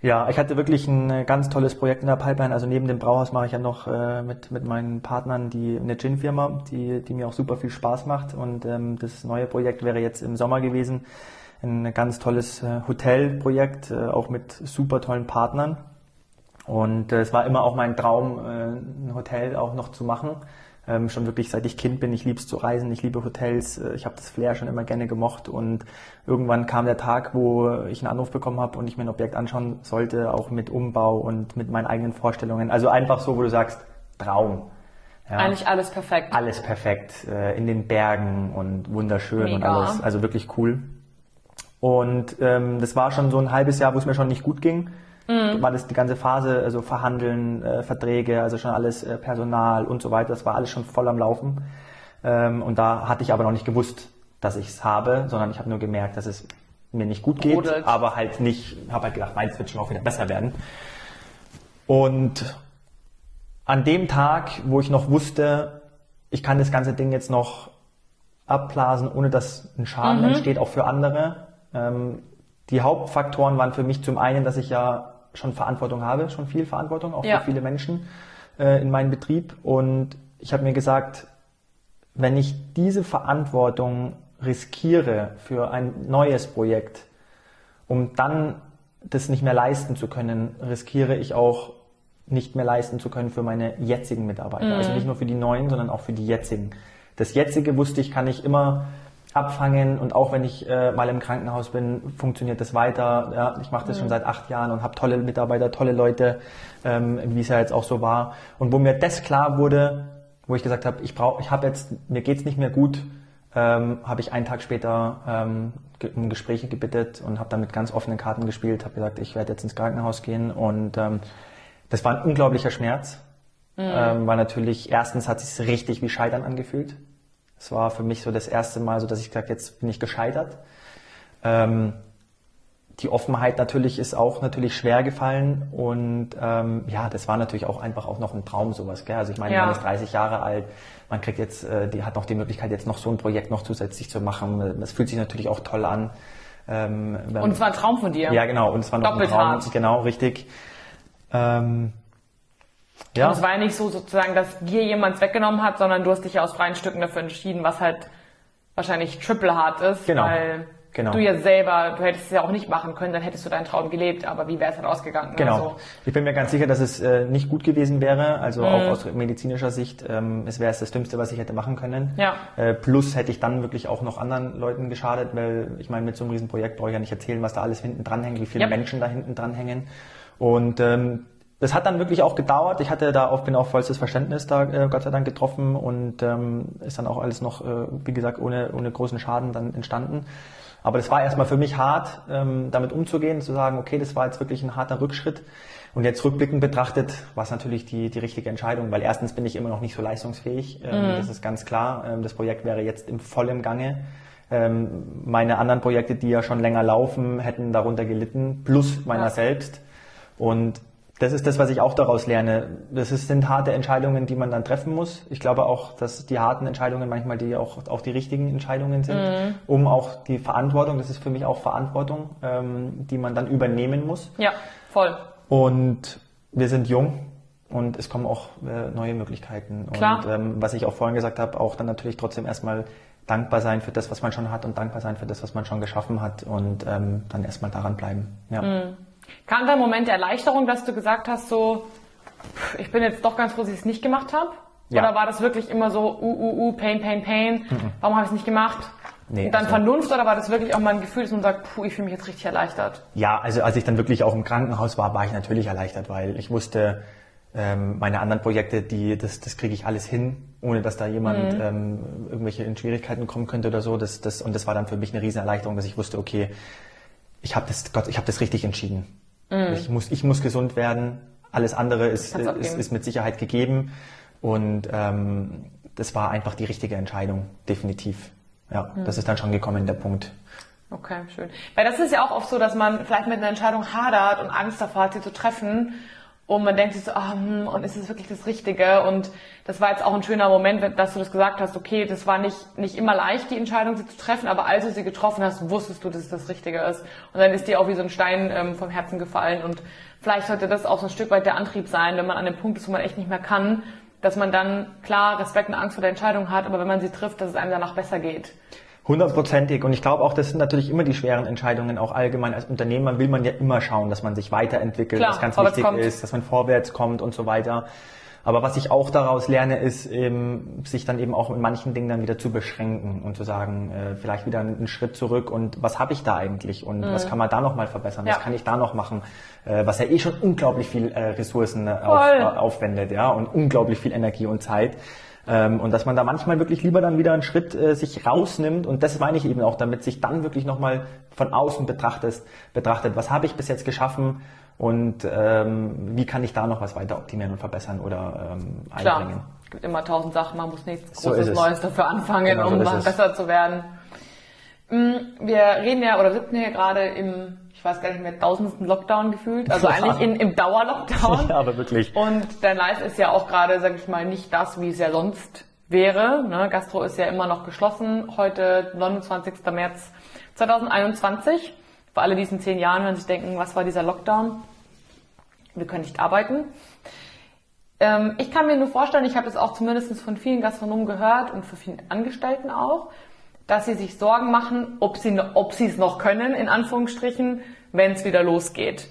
Ja, ich hatte wirklich ein äh, ganz tolles Projekt in der Pipeline. Also neben dem Brauhaus mache ich ja noch äh, mit, mit meinen Partnern die eine Gin-Firma, die, die mir auch super viel Spaß macht. Und ähm, das neue Projekt wäre jetzt im Sommer gewesen. Ein ganz tolles äh, Hotelprojekt, äh, auch mit super tollen Partnern. Und äh, es war immer auch mein Traum, äh, ein Hotel auch noch zu machen. Ähm, schon wirklich seit ich Kind bin, ich liebe es zu reisen, ich liebe Hotels, äh, ich habe das Flair schon immer gerne gemocht und irgendwann kam der Tag, wo ich einen Anruf bekommen habe und ich mir ein Objekt anschauen sollte, auch mit Umbau und mit meinen eigenen Vorstellungen. Also einfach so, wo du sagst, Traum. Ja. Eigentlich alles perfekt. Alles perfekt, äh, in den Bergen und wunderschön Mega. und alles, also wirklich cool. Und ähm, das war schon so ein halbes Jahr, wo es mir schon nicht gut ging mhm. war das die ganze Phase, also Verhandeln, äh, Verträge, also schon alles äh, Personal und so weiter, das war alles schon voll am Laufen. Ähm, und da hatte ich aber noch nicht gewusst, dass ich es habe, sondern ich habe nur gemerkt, dass es mir nicht gut geht, Brodelt. aber halt nicht, habe halt gedacht, meins wird schon auch wieder besser werden. Und an dem Tag, wo ich noch wusste, ich kann das ganze Ding jetzt noch abblasen, ohne dass ein Schaden mhm. entsteht, auch für andere. Ähm, die Hauptfaktoren waren für mich zum einen, dass ich ja schon Verantwortung habe, schon viel Verantwortung, auch ja. für viele Menschen äh, in meinem Betrieb. Und ich habe mir gesagt, wenn ich diese Verantwortung riskiere für ein neues Projekt, um dann das nicht mehr leisten zu können, riskiere ich auch nicht mehr leisten zu können für meine jetzigen Mitarbeiter. Also mhm. Also nicht nur für die neuen, sondern auch für die jetzigen. Das jetzige wusste ich, kann ich immer abfangen und auch wenn ich äh, mal im Krankenhaus bin, funktioniert das weiter. Ja, ich mache das mhm. schon seit acht Jahren und habe tolle Mitarbeiter, tolle Leute, ähm, wie es ja jetzt auch so war. Und wo mir das klar wurde, wo ich gesagt habe, ich brauche, ich habe jetzt, mir geht's nicht mehr gut, ähm, habe ich einen Tag später ähm, um Gespräche gebittet und habe dann mit ganz offenen Karten gespielt, habe gesagt, ich werde jetzt ins Krankenhaus gehen und ähm, das war ein unglaublicher Schmerz, mhm. ähm, weil natürlich erstens hat es sich richtig wie Scheitern angefühlt. Es war für mich so das erste Mal, so dass ich gesagt, jetzt bin ich gescheitert. Ähm, die Offenheit natürlich ist auch natürlich schwer gefallen und ähm, ja, das war natürlich auch einfach auch noch ein Traum sowas. Gell? Also ich meine, ja. man ist 30 Jahre alt, man kriegt jetzt, äh, die hat noch die Möglichkeit jetzt noch so ein Projekt noch zusätzlich zu machen. Das fühlt sich natürlich auch toll an. Ähm, und es war ein Traum von dir. Ja, genau. Und es war noch Doppelt ein Traum. Hart. Genau, richtig. Ähm, ja. Und es war ja nicht so sozusagen, dass dir jemand weggenommen hat, sondern du hast dich ja aus freien Stücken dafür entschieden, was halt wahrscheinlich triple hart ist, genau. weil genau. du ja selber, du hättest es ja auch nicht machen können, dann hättest du deinen Traum gelebt, aber wie wäre es halt ausgegangen? Genau. Also, ich bin mir ganz sicher, dass es äh, nicht gut gewesen wäre, also mhm. auch aus medizinischer Sicht, ähm, es wäre das Dümmste, was ich hätte machen können. Ja. Äh, plus hätte ich dann wirklich auch noch anderen Leuten geschadet, weil ich meine, mit so einem Riesenprojekt brauche ich ja nicht erzählen, was da alles hinten dran hängt, wie viele yep. Menschen da hinten dran hängen. Und ähm, das hat dann wirklich auch gedauert. Ich hatte da auch, bin auch vollstes Verständnis da äh, Gott sei Dank getroffen und ähm, ist dann auch alles noch, äh, wie gesagt, ohne, ohne großen Schaden dann entstanden. Aber das war erstmal für mich hart, ähm, damit umzugehen, zu sagen, okay, das war jetzt wirklich ein harter Rückschritt. Und jetzt rückblickend betrachtet war es natürlich die, die richtige Entscheidung, weil erstens bin ich immer noch nicht so leistungsfähig. Ähm, mhm. Das ist ganz klar. Ähm, das Projekt wäre jetzt im vollen Gange. Ähm, meine anderen Projekte, die ja schon länger laufen, hätten darunter gelitten, plus meiner ja. selbst. Und das ist das, was ich auch daraus lerne. Das sind harte Entscheidungen, die man dann treffen muss. Ich glaube auch, dass die harten Entscheidungen manchmal die auch, auch die richtigen Entscheidungen sind, mhm. um auch die Verantwortung, das ist für mich auch Verantwortung, ähm, die man dann übernehmen muss. Ja, voll. Und wir sind jung und es kommen auch äh, neue Möglichkeiten. Klar. Und ähm, was ich auch vorhin gesagt habe, auch dann natürlich trotzdem erstmal dankbar sein für das, was man schon hat und dankbar sein für das, was man schon geschaffen hat und ähm, dann erstmal daran bleiben. Ja. Mhm. Kam da ein Moment der Erleichterung, dass du gesagt hast, so, ich bin jetzt doch ganz froh, dass ich es nicht gemacht habe? Ja. Oder war das wirklich immer so, uh, uh, uh, Pain, Pain, Pain, mhm. warum habe ich es nicht gemacht? Nee, und dann also, Vernunft oder war das wirklich auch mal ein Gefühl, dass man sagt, puh, ich fühle mich jetzt richtig erleichtert? Ja, also als ich dann wirklich auch im Krankenhaus war, war ich natürlich erleichtert, weil ich wusste, ähm, meine anderen Projekte, die, das, das kriege ich alles hin, ohne dass da jemand mhm. ähm, irgendwelche in Schwierigkeiten kommen könnte oder so. Das, das, und das war dann für mich eine riesen Erleichterung, dass ich wusste, okay, ich habe das, Gott, ich habe das richtig entschieden. Mhm. Ich muss, ich muss gesund werden. Alles andere ist, ist, ist mit Sicherheit gegeben. Und ähm, das war einfach die richtige Entscheidung, definitiv. Ja, mhm. das ist dann schon gekommen, der Punkt. Okay, schön. Weil das ist ja auch oft so, dass man vielleicht mit einer Entscheidung hadert und Angst davor hat, sie zu treffen. Und man denkt sich so, ah, hm, und ist es wirklich das Richtige? Und das war jetzt auch ein schöner Moment, dass du das gesagt hast, okay, das war nicht, nicht immer leicht, die Entscheidung sie zu treffen, aber als du sie getroffen hast, wusstest du, dass es das Richtige ist. Und dann ist dir auch wie so ein Stein ähm, vom Herzen gefallen. Und vielleicht sollte das auch so ein Stück weit der Antrieb sein, wenn man an dem Punkt ist, wo man echt nicht mehr kann, dass man dann klar Respekt und Angst vor der Entscheidung hat, aber wenn man sie trifft, dass es einem danach besser geht. Hundertprozentig. Und ich glaube auch, das sind natürlich immer die schweren Entscheidungen, auch allgemein als Unternehmer will man ja immer schauen, dass man sich weiterentwickelt, Klar, was ganz wichtig kommt. ist, dass man vorwärts kommt und so weiter. Aber was ich auch daraus lerne, ist eben, sich dann eben auch in manchen Dingen dann wieder zu beschränken und zu sagen, äh, vielleicht wieder einen Schritt zurück und was habe ich da eigentlich und mhm. was kann man da nochmal verbessern, ja. was kann ich da noch machen, äh, was ja eh schon unglaublich viel äh, Ressourcen äh, auf, äh, aufwendet, ja, und unglaublich viel Energie und Zeit. Ähm, und dass man da manchmal wirklich lieber dann wieder einen Schritt äh, sich rausnimmt und das meine ich eben auch, damit sich dann wirklich nochmal von außen betrachtet, betrachtet, was habe ich bis jetzt geschaffen und ähm, wie kann ich da noch was weiter optimieren und verbessern oder ähm, einbringen. Klar. Es gibt immer tausend Sachen, man muss nichts Großes so Neues dafür anfangen, genau um so besser zu werden. Mm, wir reden ja oder sitzen hier gerade im weiß gar nicht mehr, tausendsten Lockdown gefühlt. Also eigentlich in, im Dauerlockdown. Ja, aber wirklich. Und dein Live ist ja auch gerade, sag ich mal, nicht das, wie es ja sonst wäre. Ne? Gastro ist ja immer noch geschlossen. Heute 29. März 2021. Für alle, die es in zehn Jahren hören, sich denken, was war dieser Lockdown? Wir können nicht arbeiten. Ähm, ich kann mir nur vorstellen, ich habe es auch zumindest von vielen Gastronomen gehört und für vielen Angestellten auch, dass sie sich Sorgen machen, ob sie, ob sie es noch können, in Anführungsstrichen, wenn es wieder losgeht.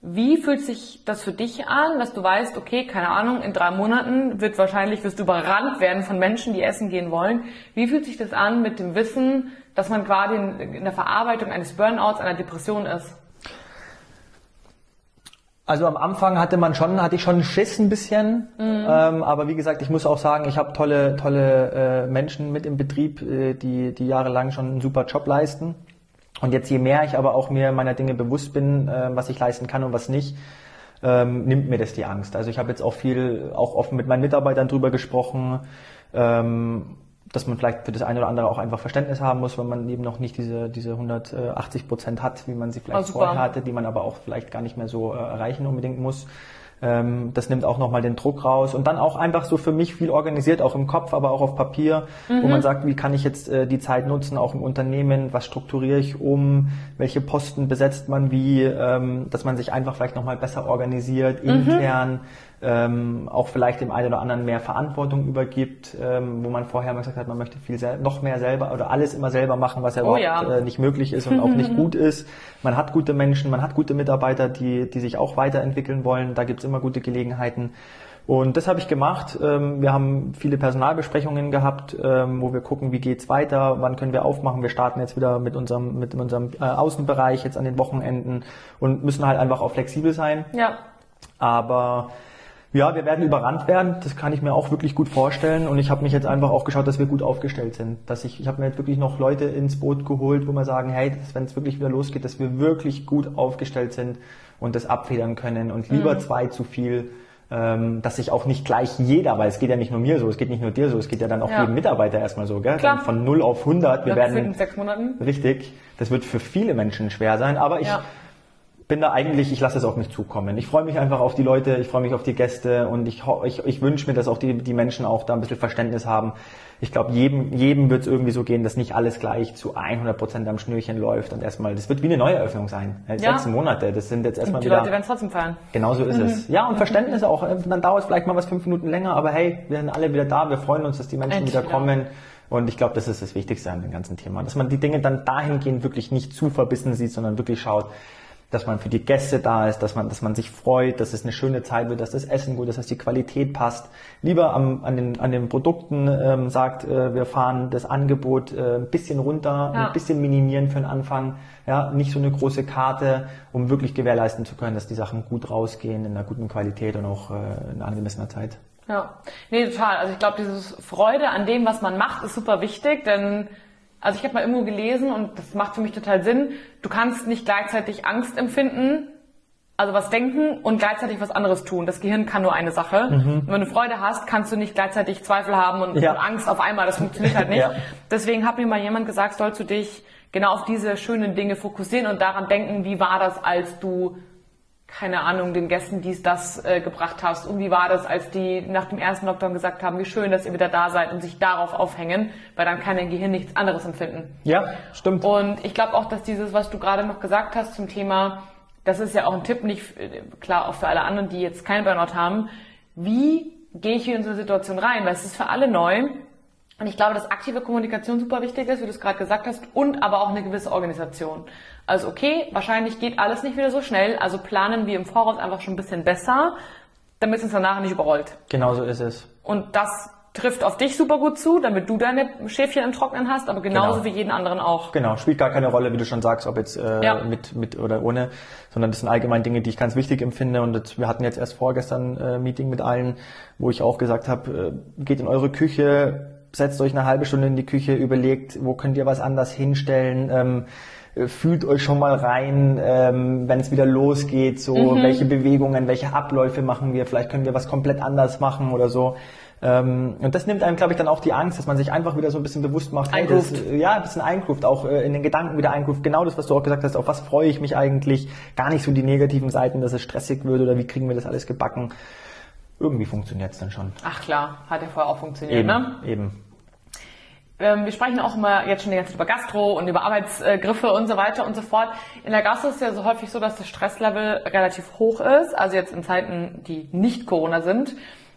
Wie fühlt sich das für dich an, dass du weißt, okay, keine Ahnung, in drei Monaten wird wahrscheinlich, wirst du überrannt werden von Menschen, die essen gehen wollen. Wie fühlt sich das an mit dem Wissen, dass man gerade in der Verarbeitung eines Burnouts, einer Depression ist? Also am Anfang hatte man schon, hatte ich schon Schiss ein bisschen, mhm. ähm, aber wie gesagt, ich muss auch sagen, ich habe tolle, tolle äh, Menschen mit im Betrieb, äh, die, die jahrelang schon einen super Job leisten. Und jetzt je mehr ich aber auch mir meiner Dinge bewusst bin, äh, was ich leisten kann und was nicht, ähm, nimmt mir das die Angst. Also ich habe jetzt auch viel, auch offen mit meinen Mitarbeitern drüber gesprochen. Ähm, dass man vielleicht für das eine oder andere auch einfach Verständnis haben muss, wenn man eben noch nicht diese, diese 180 Prozent hat, wie man sie vielleicht oh, vorher hatte, die man aber auch vielleicht gar nicht mehr so äh, erreichen unbedingt muss. Ähm, das nimmt auch nochmal den Druck raus und dann auch einfach so für mich viel organisiert, auch im Kopf, aber auch auf Papier, mhm. wo man sagt, wie kann ich jetzt äh, die Zeit nutzen, auch im Unternehmen, was strukturiere ich um, welche Posten besetzt man wie, ähm, dass man sich einfach vielleicht nochmal besser organisiert, mhm. Ähm, auch vielleicht dem einen oder anderen mehr Verantwortung übergibt, ähm, wo man vorher mal gesagt hat, man möchte viel noch mehr selber oder alles immer selber machen, was ja oh, überhaupt ja. Äh, nicht möglich ist und auch nicht gut ist. Man hat gute Menschen, man hat gute Mitarbeiter, die, die sich auch weiterentwickeln wollen. Da gibt's immer gute Gelegenheiten. Und das habe ich gemacht. Ähm, wir haben viele Personalbesprechungen gehabt, ähm, wo wir gucken, wie geht's weiter, wann können wir aufmachen. Wir starten jetzt wieder mit unserem, mit unserem äh, Außenbereich jetzt an den Wochenenden und müssen halt einfach auch flexibel sein. Ja. Aber ja, wir werden überrannt werden. Das kann ich mir auch wirklich gut vorstellen. Und ich habe mich jetzt einfach auch geschaut, dass wir gut aufgestellt sind. Dass ich, ich habe mir jetzt wirklich noch Leute ins Boot geholt, wo wir sagen, hey, wenn es wirklich wieder losgeht, dass wir wirklich gut aufgestellt sind und das abfedern können und lieber mhm. zwei zu viel, ähm, dass sich auch nicht gleich jeder, weil es geht ja nicht nur mir so, es geht nicht nur dir so, es geht ja dann auch ja. jedem Mitarbeiter erstmal so, gell? Klar. von 0 auf 100. Wir werden in sechs Monaten. Richtig. Das wird für viele Menschen schwer sein, aber ich ja bin da eigentlich, ich lasse es auf mich zukommen. Ich freue mich einfach auf die Leute, ich freue mich auf die Gäste und ich, ich, ich wünsche mir, dass auch die, die Menschen auch da ein bisschen Verständnis haben. Ich glaube, jedem, jedem wird es irgendwie so gehen, dass nicht alles gleich zu 100 Prozent am Schnürchen läuft und erstmal, das wird wie eine Neueröffnung sein. Ja. Sechs Monate, das sind jetzt erstmal wieder. Die Leute werden trotzdem feiern. Genau so ist mhm. es. Ja, und Verständnis auch. Dann dauert es vielleicht mal was fünf Minuten länger, aber hey, wir sind alle wieder da, wir freuen uns, dass die Menschen Endlich, wieder kommen. Ja. Und ich glaube, das ist das Wichtigste an dem ganzen Thema, dass man die Dinge dann dahingehend wirklich nicht zu verbissen sieht, sondern wirklich schaut, dass man für die Gäste da ist, dass man, dass man sich freut, dass es eine schöne Zeit wird, dass das Essen gut ist, dass die Qualität passt. Lieber am, an, den, an den Produkten ähm, sagt, äh, wir fahren das Angebot äh, ein bisschen runter, ja. ein bisschen minimieren für den Anfang, ja, nicht so eine große Karte, um wirklich gewährleisten zu können, dass die Sachen gut rausgehen, in einer guten Qualität und auch äh, in angemessener Zeit. Ja, nee, total. Also ich glaube, dieses Freude an dem, was man macht, ist super wichtig, denn also ich habe mal irgendwo gelesen und das macht für mich total Sinn, du kannst nicht gleichzeitig Angst empfinden, also was denken und gleichzeitig was anderes tun. Das Gehirn kann nur eine Sache. Mhm. wenn du Freude hast, kannst du nicht gleichzeitig Zweifel haben und, ja. und Angst auf einmal. Das funktioniert halt nicht. ja. Deswegen hat mir mal jemand gesagt, sollst du dich genau auf diese schönen Dinge fokussieren und daran denken, wie war das, als du keine Ahnung, den Gästen dies, das äh, gebracht hast. Und wie war das, als die nach dem ersten Lockdown gesagt haben, wie schön, dass ihr wieder da seid und sich darauf aufhängen, weil dann kann dein Gehirn nichts anderes empfinden. Ja, stimmt. Und ich glaube auch, dass dieses, was du gerade noch gesagt hast zum Thema, das ist ja auch ein Tipp, nicht äh, klar auch für alle anderen, die jetzt keinen Burnout haben, wie gehe ich hier in so eine Situation rein? Weil es ist für alle neu. Und ich glaube, dass aktive Kommunikation super wichtig ist, wie du es gerade gesagt hast, und aber auch eine gewisse Organisation. Also okay, wahrscheinlich geht alles nicht wieder so schnell, also planen wir im Voraus einfach schon ein bisschen besser, damit es uns danach nicht überrollt. Genau so ist es. Und das trifft auf dich super gut zu, damit du deine Schäfchen im Trocknen hast, aber genauso genau. wie jeden anderen auch. Genau, spielt gar keine Rolle, wie du schon sagst, ob jetzt äh, ja. mit, mit oder ohne, sondern das sind allgemein Dinge, die ich ganz wichtig empfinde. Und das, wir hatten jetzt erst vorgestern äh, Meeting mit allen, wo ich auch gesagt habe, äh, geht in eure Küche, setzt euch eine halbe Stunde in die Küche, überlegt, wo könnt ihr was anders hinstellen. Ähm, fühlt euch schon mal rein, ähm, wenn es wieder losgeht, so mhm. welche Bewegungen, welche Abläufe machen wir, vielleicht können wir was komplett anders machen oder so. Ähm, und das nimmt einem, glaube ich, dann auch die Angst, dass man sich einfach wieder so ein bisschen bewusst macht. Hey, das, ja, ein bisschen eingruft, auch äh, in den Gedanken wieder eingruft. Genau das, was du auch gesagt hast, auf was freue ich mich eigentlich? Gar nicht so die negativen Seiten, dass es stressig wird oder wie kriegen wir das alles gebacken. Irgendwie funktioniert es dann schon. Ach klar, hat ja vorher auch funktioniert, eben, ne? Eben. Ähm, wir sprechen auch immer jetzt schon die ganze Zeit über Gastro und über Arbeitsgriffe und so weiter und so fort. In der Gastro ist es ja so häufig so, dass das Stresslevel relativ hoch ist, also jetzt in Zeiten, die nicht Corona sind.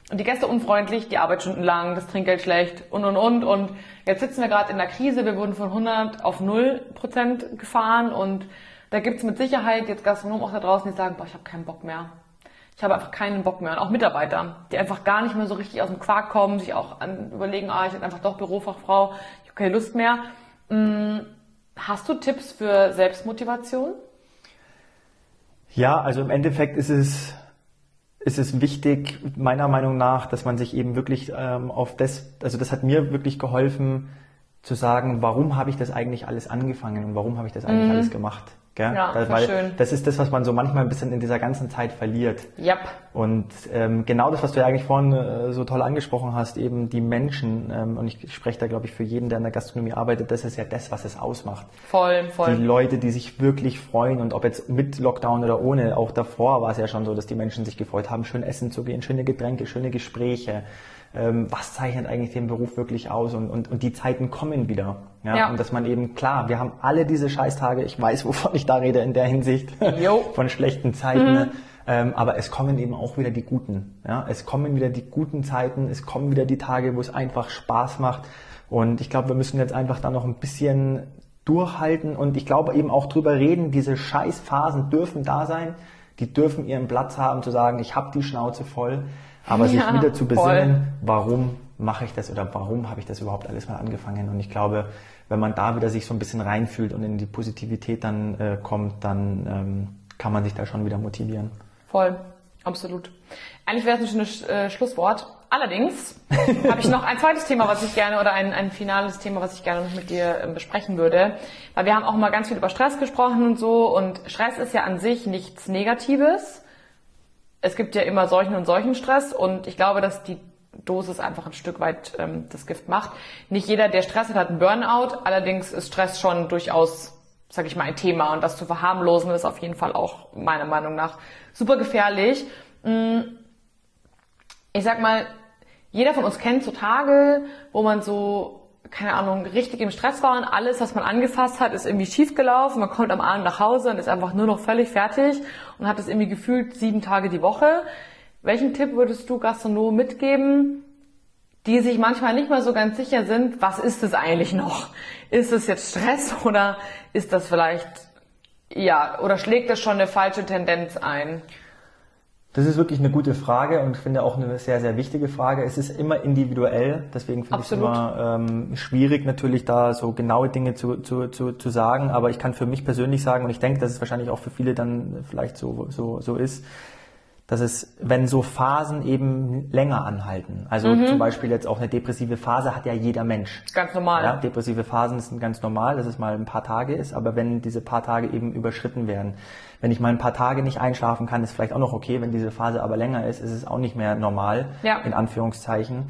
Und die Gäste unfreundlich, die Arbeitsstunden lang, das Trinkgeld schlecht und und und. Und jetzt sitzen wir gerade in der Krise, wir wurden von 100 auf 0 Prozent gefahren und da gibt's mit Sicherheit jetzt Gastronomen auch da draußen, die sagen, boah, ich habe keinen Bock mehr. Ich habe einfach keinen Bock mehr. Und auch Mitarbeiter, die einfach gar nicht mehr so richtig aus dem Quark kommen, sich auch an, überlegen, ah, ich bin einfach doch Bürofachfrau, ich habe keine Lust mehr. Hm, hast du Tipps für Selbstmotivation? Ja, also im Endeffekt ist es, ist es wichtig, meiner Meinung nach, dass man sich eben wirklich ähm, auf das, also das hat mir wirklich geholfen, zu sagen, warum habe ich das eigentlich alles angefangen und warum habe ich das eigentlich mhm. alles gemacht. Gell? Ja, das, weil schön. das ist das, was man so manchmal ein bisschen in dieser ganzen Zeit verliert. Yep. Und ähm, genau das, was du ja eigentlich vorhin äh, so toll angesprochen hast, eben die Menschen, ähm, und ich spreche da, glaube ich, für jeden, der in der Gastronomie arbeitet, das ist ja das, was es ausmacht. Voll, voll. Die Leute, die sich wirklich freuen und ob jetzt mit Lockdown oder ohne, auch davor war es ja schon so, dass die Menschen sich gefreut haben, schön essen zu gehen, schöne Getränke, schöne Gespräche was zeichnet eigentlich den Beruf wirklich aus und, und, und die Zeiten kommen wieder. Ja? ja? Und dass man eben, klar, wir haben alle diese Scheißtage, ich weiß, wovon ich da rede in der Hinsicht, von schlechten Zeiten. Mhm. Ähm, aber es kommen eben auch wieder die guten. Ja? Es kommen wieder die guten Zeiten, es kommen wieder die Tage, wo es einfach Spaß macht. Und ich glaube, wir müssen jetzt einfach da noch ein bisschen durchhalten und ich glaube eben auch drüber reden, diese Scheißphasen dürfen da sein, die dürfen ihren Platz haben, zu sagen, ich habe die Schnauze voll. Aber ja, sich wieder zu besinnen, voll. warum mache ich das oder warum habe ich das überhaupt alles mal angefangen? Und ich glaube, wenn man da wieder sich so ein bisschen reinfühlt und in die Positivität dann äh, kommt, dann ähm, kann man sich da schon wieder motivieren. Voll, absolut. Eigentlich wäre es ein schönes äh, Schlusswort. Allerdings habe ich noch ein zweites Thema, was ich gerne, oder ein, ein finales Thema, was ich gerne noch mit dir äh, besprechen würde. Weil wir haben auch mal ganz viel über Stress gesprochen und so. Und Stress ist ja an sich nichts Negatives es gibt ja immer solchen und solchen Stress und ich glaube, dass die Dosis einfach ein Stück weit ähm, das Gift macht. Nicht jeder, der Stress hat, hat einen Burnout. Allerdings ist Stress schon durchaus, sage ich mal, ein Thema und das zu verharmlosen ist auf jeden Fall auch meiner Meinung nach super gefährlich. Mm, ich sag mal, jeder von uns kennt so Tage, wo man so keine Ahnung, richtig im Stress war und alles, was man angefasst hat, ist irgendwie schief gelaufen. Man kommt am Abend nach Hause und ist einfach nur noch völlig fertig und hat es irgendwie gefühlt sieben Tage die Woche. Welchen Tipp würdest du Gastronomen mitgeben, die sich manchmal nicht mal so ganz sicher sind, was ist es eigentlich noch? Ist es jetzt Stress oder ist das vielleicht ja, oder schlägt das schon eine falsche Tendenz ein? Das ist wirklich eine gute Frage und ich finde auch eine sehr, sehr wichtige Frage. Es ist immer individuell, deswegen finde ich es immer ähm, schwierig, natürlich da so genaue Dinge zu, zu, zu, zu sagen. Aber ich kann für mich persönlich sagen, und ich denke, dass es wahrscheinlich auch für viele dann vielleicht so, so, so ist, dass es, wenn so Phasen eben länger anhalten, also mhm. zum Beispiel jetzt auch eine depressive Phase hat ja jeder Mensch. Ganz normal. Ja, depressive Phasen sind ganz normal, dass es mal ein paar Tage ist, aber wenn diese paar Tage eben überschritten werden, wenn ich mal ein paar Tage nicht einschlafen kann, ist vielleicht auch noch okay, wenn diese Phase aber länger ist, ist es auch nicht mehr normal, ja. in Anführungszeichen.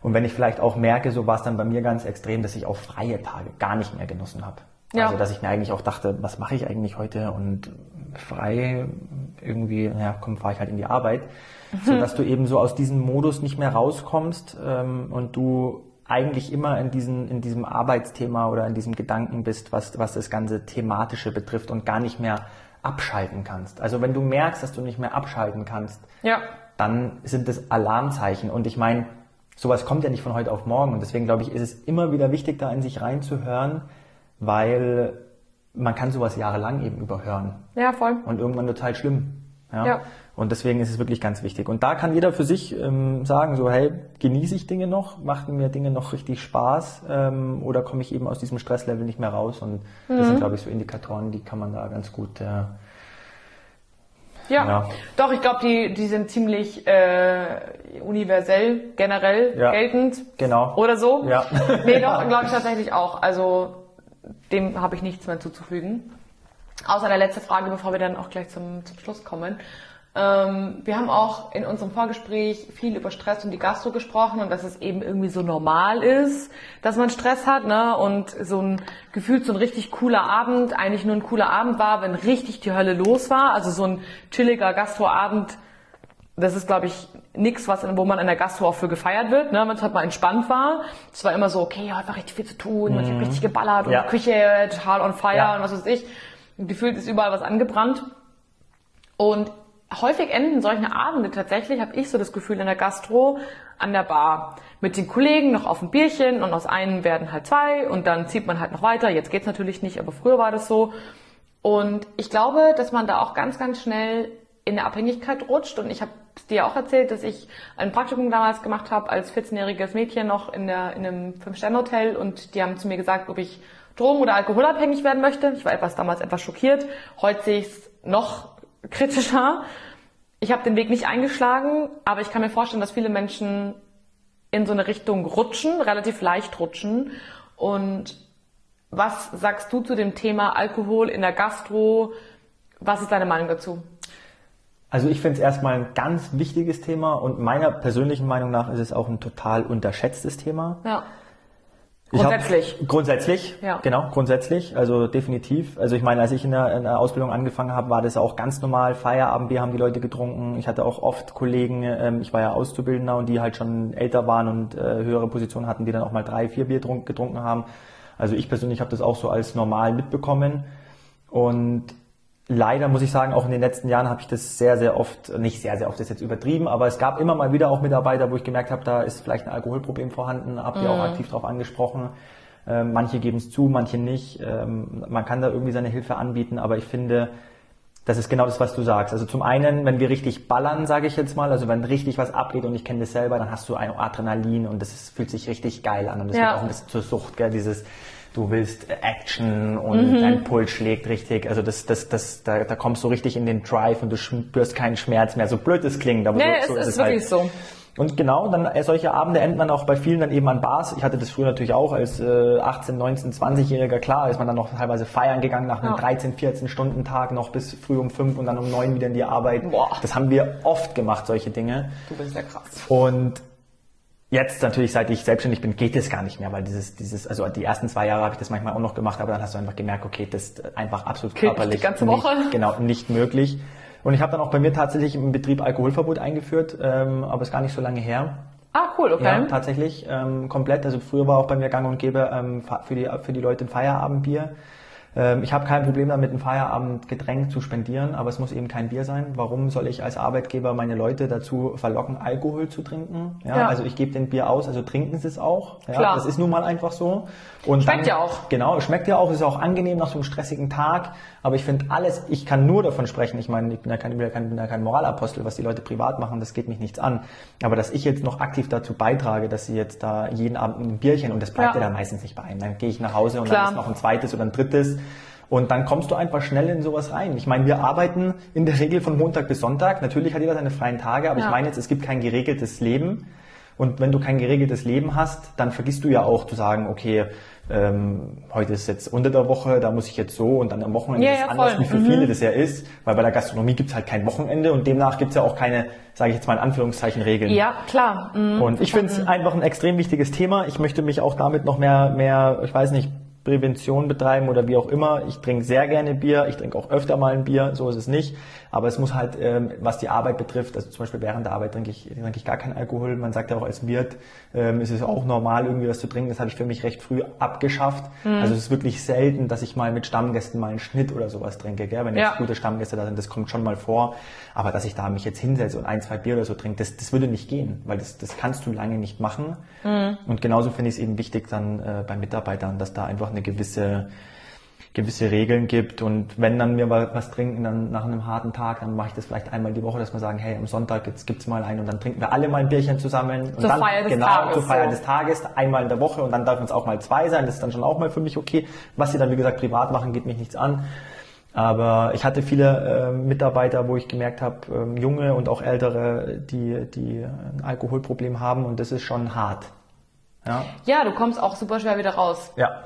Und wenn ich vielleicht auch merke, so war es dann bei mir ganz extrem, dass ich auch freie Tage gar nicht mehr genossen habe. Ja. Also dass ich mir eigentlich auch dachte, was mache ich eigentlich heute und frei irgendwie, ja, komm, fahre ich halt in die Arbeit, mhm. so dass du eben so aus diesem Modus nicht mehr rauskommst ähm, und du eigentlich immer in, diesen, in diesem Arbeitsthema oder in diesem Gedanken bist, was, was das ganze Thematische betrifft und gar nicht mehr abschalten kannst. Also wenn du merkst, dass du nicht mehr abschalten kannst, ja. dann sind das Alarmzeichen. Und ich meine, sowas kommt ja nicht von heute auf morgen. Und deswegen glaube ich, ist es immer wieder wichtig, da in sich reinzuhören, weil man kann sowas jahrelang eben überhören. Ja, voll. Und irgendwann total schlimm. Ja? ja. Und deswegen ist es wirklich ganz wichtig. Und da kann jeder für sich ähm, sagen, so, hey, genieße ich Dinge noch? Machten mir Dinge noch richtig Spaß? Ähm, oder komme ich eben aus diesem Stresslevel nicht mehr raus? Und mhm. das sind, glaube ich, so Indikatoren, die kann man da ganz gut. Äh, ja. ja. doch, ich glaube, die, die sind ziemlich äh, universell, generell ja. geltend. Genau. Oder so. Ja. nee, doch, glaube ich tatsächlich auch. Also dem habe ich nichts mehr zuzufügen. Außer der letzte Frage, bevor wir dann auch gleich zum, zum Schluss kommen. Ähm, wir haben auch in unserem Vorgespräch viel über Stress und die Gastro gesprochen und dass es eben irgendwie so normal ist, dass man Stress hat, ne? Und so ein Gefühl, so ein richtig cooler Abend eigentlich nur ein cooler Abend war, wenn richtig die Hölle los war. Also so ein chilliger Gastroabend, das ist, glaube ich, nichts, was, wo man in der Gastro auch für gefeiert wird, ne? wenn es halt mal entspannt war. Es war immer so, okay, heute war richtig viel zu tun, mhm. ich habe richtig geballert und ja. die Küche total on fire ja. und was weiß ich. Und gefühlt ist überall was angebrannt. Und häufig enden solche Abende tatsächlich, habe ich so das Gefühl in der Gastro, an der Bar. Mit den Kollegen noch auf ein Bierchen und aus einem werden halt zwei und dann zieht man halt noch weiter. Jetzt geht's natürlich nicht, aber früher war das so. Und ich glaube, dass man da auch ganz, ganz schnell in der Abhängigkeit rutscht. Und ich habe dir auch erzählt, dass ich ein Praktikum damals gemacht habe als 14-jähriges Mädchen noch in, der, in einem Fünf-Sterne-Hotel und die haben zu mir gesagt, ob ich drogen- oder alkoholabhängig werden möchte. Ich war etwas damals etwas schockiert. Heute sehe ich es noch kritischer. Ich habe den Weg nicht eingeschlagen, aber ich kann mir vorstellen, dass viele Menschen in so eine Richtung rutschen, relativ leicht rutschen. Und was sagst du zu dem Thema Alkohol in der Gastro? Was ist deine Meinung dazu? Also ich finde es erstmal ein ganz wichtiges Thema und meiner persönlichen Meinung nach ist es auch ein total unterschätztes Thema. Ja. Grundsätzlich. Hab, grundsätzlich, ja. genau, grundsätzlich, also definitiv. Also ich meine, als ich in der, in der Ausbildung angefangen habe, war das auch ganz normal. Feierabendbier haben die Leute getrunken. Ich hatte auch oft Kollegen, ähm, ich war ja Auszubildender und die halt schon älter waren und äh, höhere Positionen hatten, die dann auch mal drei, vier Bier getrunken haben. Also ich persönlich habe das auch so als normal mitbekommen. Und leider muss ich sagen, auch in den letzten Jahren habe ich das sehr, sehr oft, nicht sehr, sehr oft, das ist jetzt übertrieben, aber es gab immer mal wieder auch Mitarbeiter, wo ich gemerkt habe, da ist vielleicht ein Alkoholproblem vorhanden, habe die mhm. auch aktiv darauf angesprochen. Ähm, manche geben es zu, manche nicht. Ähm, man kann da irgendwie seine Hilfe anbieten, aber ich finde, das ist genau das, was du sagst. Also zum einen, wenn wir richtig ballern, sage ich jetzt mal, also wenn richtig was abgeht und ich kenne das selber, dann hast du ein Adrenalin und das ist, fühlt sich richtig geil an und das ja. wird auch ein bisschen zur Sucht, gell? dieses du willst Action und mhm. dein Puls schlägt richtig. Also das, das, das, da, da kommst du richtig in den Drive und du spürst keinen Schmerz mehr. So blöd es klingt, aber nee, so, so es ist, es wirklich halt. so. Und genau, dann äh, solche Abende enden dann auch bei vielen dann eben an Bars. Ich hatte das früher natürlich auch als äh, 18, 19, 20-Jähriger. Klar ist man dann noch teilweise feiern gegangen nach einem ja. 13, 14 Stunden Tag noch bis früh um fünf und dann um neun wieder in die Arbeit. Boah. Das haben wir oft gemacht, solche Dinge. Du bist ja krass. Und Jetzt natürlich, seit ich selbstständig bin, geht es gar nicht mehr, weil dieses, dieses, also die ersten zwei Jahre habe ich das manchmal auch noch gemacht, aber dann hast du einfach gemerkt, okay, das ist einfach absolut okay, körperlich die ganze Woche. Nicht, genau nicht möglich. Und ich habe dann auch bei mir tatsächlich im Betrieb Alkoholverbot eingeführt, ähm, aber ist gar nicht so lange her. Ah, cool, okay. Ja, tatsächlich ähm, komplett. Also früher war auch bei mir Gang und Gäbe ähm, für die für die Leute ein Feierabendbier. Ähm, ich habe kein Problem damit, ein Feierabendgetränk zu spendieren, aber es muss eben kein Bier sein. Warum soll ich als Arbeitgeber meine Leute dazu verlocken, Alkohol zu trinken? Ja, ja. Also ich gebe den Bier aus, also trinken sie es auch. Ja, Klar. Das ist nun mal einfach so. Und schmeckt dann, ja auch. Genau, schmeckt ja auch, ist auch angenehm nach so einem stressigen Tag. Aber ich finde alles, ich kann nur davon sprechen. Ich meine, ich bin ja kein, bin ja kein Moralapostel, was die Leute privat machen, das geht mich nichts an. Aber dass ich jetzt noch aktiv dazu beitrage, dass sie jetzt da jeden Abend ein Bierchen und das bleibt ja, ja dann meistens nicht bei einem. Dann gehe ich nach Hause und Klar. dann ist noch ein zweites oder ein drittes. Und dann kommst du einfach schnell in sowas rein. Ich meine, wir arbeiten in der Regel von Montag bis Sonntag. Natürlich hat jeder seine freien Tage, aber ja. ich meine jetzt, es gibt kein geregeltes Leben. Und wenn du kein geregeltes Leben hast, dann vergisst du ja auch zu sagen, okay, ähm, heute ist jetzt unter der Woche, da muss ich jetzt so und dann am Wochenende ja, ist ja, anders, voll. wie für mhm. viele das ja ist, weil bei der Gastronomie gibt's halt kein Wochenende und demnach gibt's ja auch keine, sage ich jetzt mal in Anführungszeichen, Regeln. Ja, klar. Mhm. Und ich finde es einfach ein extrem wichtiges Thema. Ich möchte mich auch damit noch mehr, mehr, ich weiß nicht, Prävention betreiben oder wie auch immer. Ich trinke sehr gerne Bier, ich trinke auch öfter mal ein Bier, so ist es nicht. Aber es muss halt, ähm, was die Arbeit betrifft, also zum Beispiel während der Arbeit trinke ich, trinke ich gar keinen Alkohol. Man sagt ja auch als Wirt, ähm, ist es auch normal, irgendwie was zu trinken. Das habe ich für mich recht früh abgeschafft. Mhm. Also es ist wirklich selten, dass ich mal mit Stammgästen mal einen Schnitt oder sowas trinke. Gell? Wenn jetzt ja. gute Stammgäste da sind, das kommt schon mal vor. Aber dass ich da mich jetzt hinsetze und ein, zwei Bier oder so trinke, das, das würde nicht gehen, weil das, das kannst du lange nicht machen. Mhm. Und genauso finde ich es eben wichtig dann äh, bei Mitarbeitern, dass da einfach eine gewisse gewisse Regeln gibt und wenn dann wir was trinken, dann nach einem harten Tag, dann mache ich das vielleicht einmal die Woche, dass wir sagen, hey, am Sonntag jetzt gibt's mal einen und dann trinken wir alle mal ein Bierchen zusammen. Zur dann, Feier des genau, Tages. Zur Feier so. des Tages, einmal in der Woche und dann darf es auch mal zwei sein, das ist dann schon auch mal für mich okay. Was sie dann, wie gesagt, privat machen, geht mich nichts an. Aber ich hatte viele äh, Mitarbeiter, wo ich gemerkt habe, ähm, junge und auch ältere, die, die ein Alkoholproblem haben und das ist schon hart. Ja, ja du kommst auch super schwer wieder raus. Ja.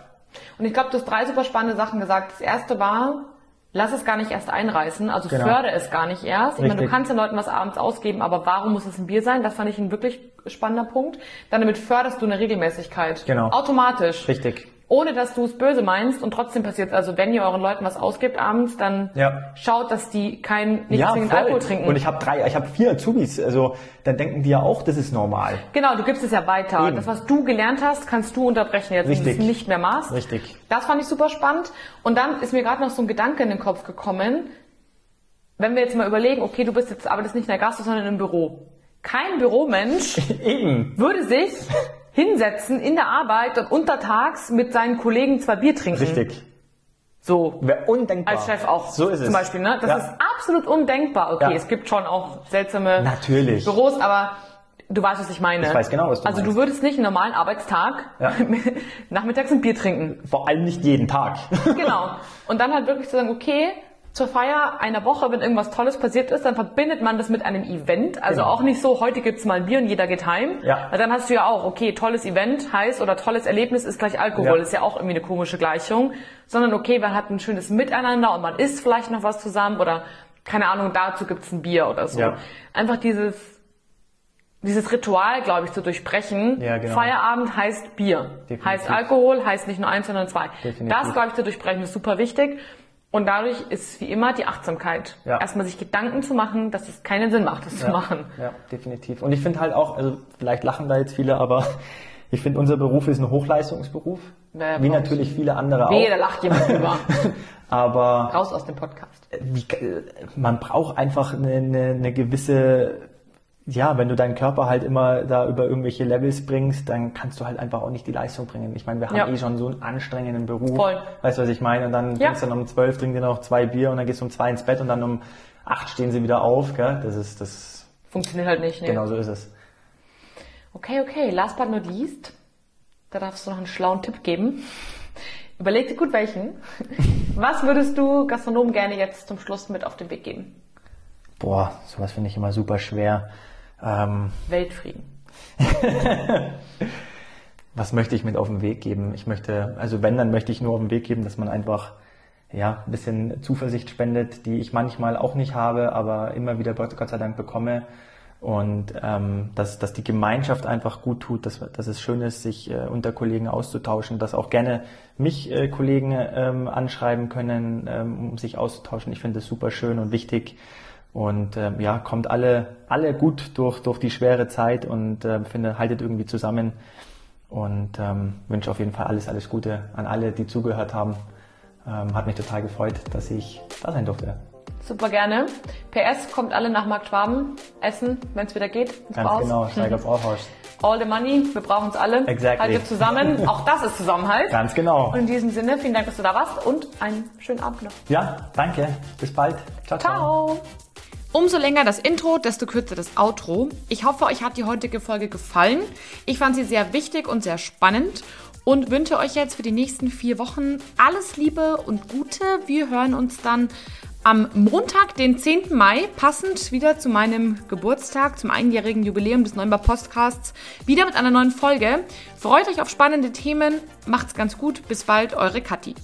Und ich glaube, du hast drei super spannende Sachen gesagt. Das erste war, lass es gar nicht erst einreißen, also genau. fördere es gar nicht erst. Ich meine, du kannst den Leuten was abends ausgeben, aber warum muss es ein Bier sein? Das fand ich ein wirklich spannender Punkt. Dann damit förderst du eine Regelmäßigkeit. Genau. Automatisch. Richtig ohne dass du es böse meinst und trotzdem passiert Also wenn ihr euren Leuten was ausgibt abends, dann ja. schaut, dass die kein nicht ja, zwingend Alkohol trinken. Und ich habe drei, ich habe vier Azubis, also dann denken die ja auch, das ist normal. Genau, du gibst es ja weiter. Eben. Das, was du gelernt hast, kannst du unterbrechen, jetzt Richtig. du es nicht mehr machst. Richtig. Das fand ich super spannend. Und dann ist mir gerade noch so ein Gedanke in den Kopf gekommen. Wenn wir jetzt mal überlegen, okay, du bist jetzt aber das nicht in der Gastro, sondern im Büro. Kein Büromensch Eben. würde sich hinsetzen in der Arbeit und untertags mit seinen Kollegen zwei Bier trinken. Richtig. So. Wäre undenkbar. Als Chef auch. So ist es. Zum Beispiel, ne? Das ja. ist absolut undenkbar. Okay, ja. es gibt schon auch seltsame Natürlich. Büros, aber du weißt, was ich meine. Ich weiß genau, was du Also meinst. du würdest nicht einen normalen Arbeitstag ja. nachmittags ein Bier trinken. Vor allem nicht jeden Tag. genau. Und dann halt wirklich zu sagen, okay, zur Feier einer Woche, wenn irgendwas Tolles passiert ist, dann verbindet man das mit einem Event. Also genau. auch nicht so, heute gibt's mal ein Bier und jeder geht heim. Ja. Weil dann hast du ja auch, okay, tolles Event heißt oder tolles Erlebnis ist gleich Alkohol. Ja. Ist ja auch irgendwie eine komische Gleichung. Sondern okay, man hat ein schönes Miteinander und man isst vielleicht noch was zusammen oder keine Ahnung, dazu gibt's ein Bier oder so. Ja. Einfach dieses, dieses Ritual, glaube ich, zu durchbrechen. Ja, genau. Feierabend heißt Bier. Definitiv. Heißt Alkohol, heißt nicht nur eins, sondern zwei. Definitiv. Das, glaube ich, zu durchbrechen ist super wichtig. Und dadurch ist wie immer die Achtsamkeit. Ja. Erstmal sich Gedanken zu machen, dass es keinen Sinn macht, das ja. zu machen. Ja, definitiv. Und ich finde halt auch, also vielleicht lachen da jetzt viele, aber ich finde, unser Beruf ist ein Hochleistungsberuf. Wer wie natürlich viele andere Wehe, auch. da lacht jemand drüber. aber. Raus aus dem Podcast. Wie, man braucht einfach eine, eine, eine gewisse ja, wenn du deinen Körper halt immer da über irgendwelche Levels bringst, dann kannst du halt einfach auch nicht die Leistung bringen. Ich meine, wir haben ja. eh schon so einen anstrengenden Beruf. Voll. Weißt du, was ich meine? Und dann ja. trinkst du dann um zwölf, trinkst du noch zwei Bier und dann gehst du um zwei ins Bett und dann um acht stehen sie wieder auf, gell? Das ist, das. Funktioniert halt nicht, ne? Genau so ist es. Okay, okay. Last but not least. Da darfst du noch einen schlauen Tipp geben. Überleg dir gut welchen. Was würdest du Gastronomen gerne jetzt zum Schluss mit auf den Weg geben? Boah, sowas finde ich immer super schwer. Ähm, Weltfrieden. was möchte ich mit auf den Weg geben? Ich möchte, also wenn, dann möchte ich nur auf den Weg geben, dass man einfach ja, ein bisschen Zuversicht spendet, die ich manchmal auch nicht habe, aber immer wieder Gott, Gott sei Dank bekomme. Und ähm, dass, dass die Gemeinschaft einfach gut tut, dass, dass es schön ist, sich äh, unter Kollegen auszutauschen, dass auch gerne mich äh, Kollegen ähm, anschreiben können, ähm, um sich auszutauschen. Ich finde das super schön und wichtig. Und ähm, ja, kommt alle, alle gut durch, durch die schwere Zeit und äh, finde, haltet irgendwie zusammen und ähm, wünsche auf jeden Fall alles, alles Gute an alle, die zugehört haben. ähm, hat mich total gefreut, dass ich da sein durfte. Super gerne. PS kommt alle nach Marktschwaben essen, wenn es wieder geht. Ganz Bauhaus. genau, Steiger Brauhaus. All the money, wir brauchen es alle. Exactly. Halte zusammen. Auch das ist Zusammenhalt. Ganz genau. Und in diesem Sinne, vielen Dank, dass du da warst und einen schönen Abend noch. Ja, danke. Bis bald. Ciao, ciao. ciao. Umso länger das Intro, desto kürzer das Outro. Ich hoffe, euch hat die heutige Folge gefallen. Ich fand sie sehr wichtig und sehr spannend und wünsche euch jetzt für die nächsten vier Wochen alles Liebe und Gute. Wir hören uns dann am Montag, den 10. Mai, passend wieder zu meinem Geburtstag, zum einjährigen Jubiläum des Neunbar Podcasts, wieder mit einer neuen Folge. Freut euch auf spannende Themen, macht's ganz gut, bis bald, eure Kathi.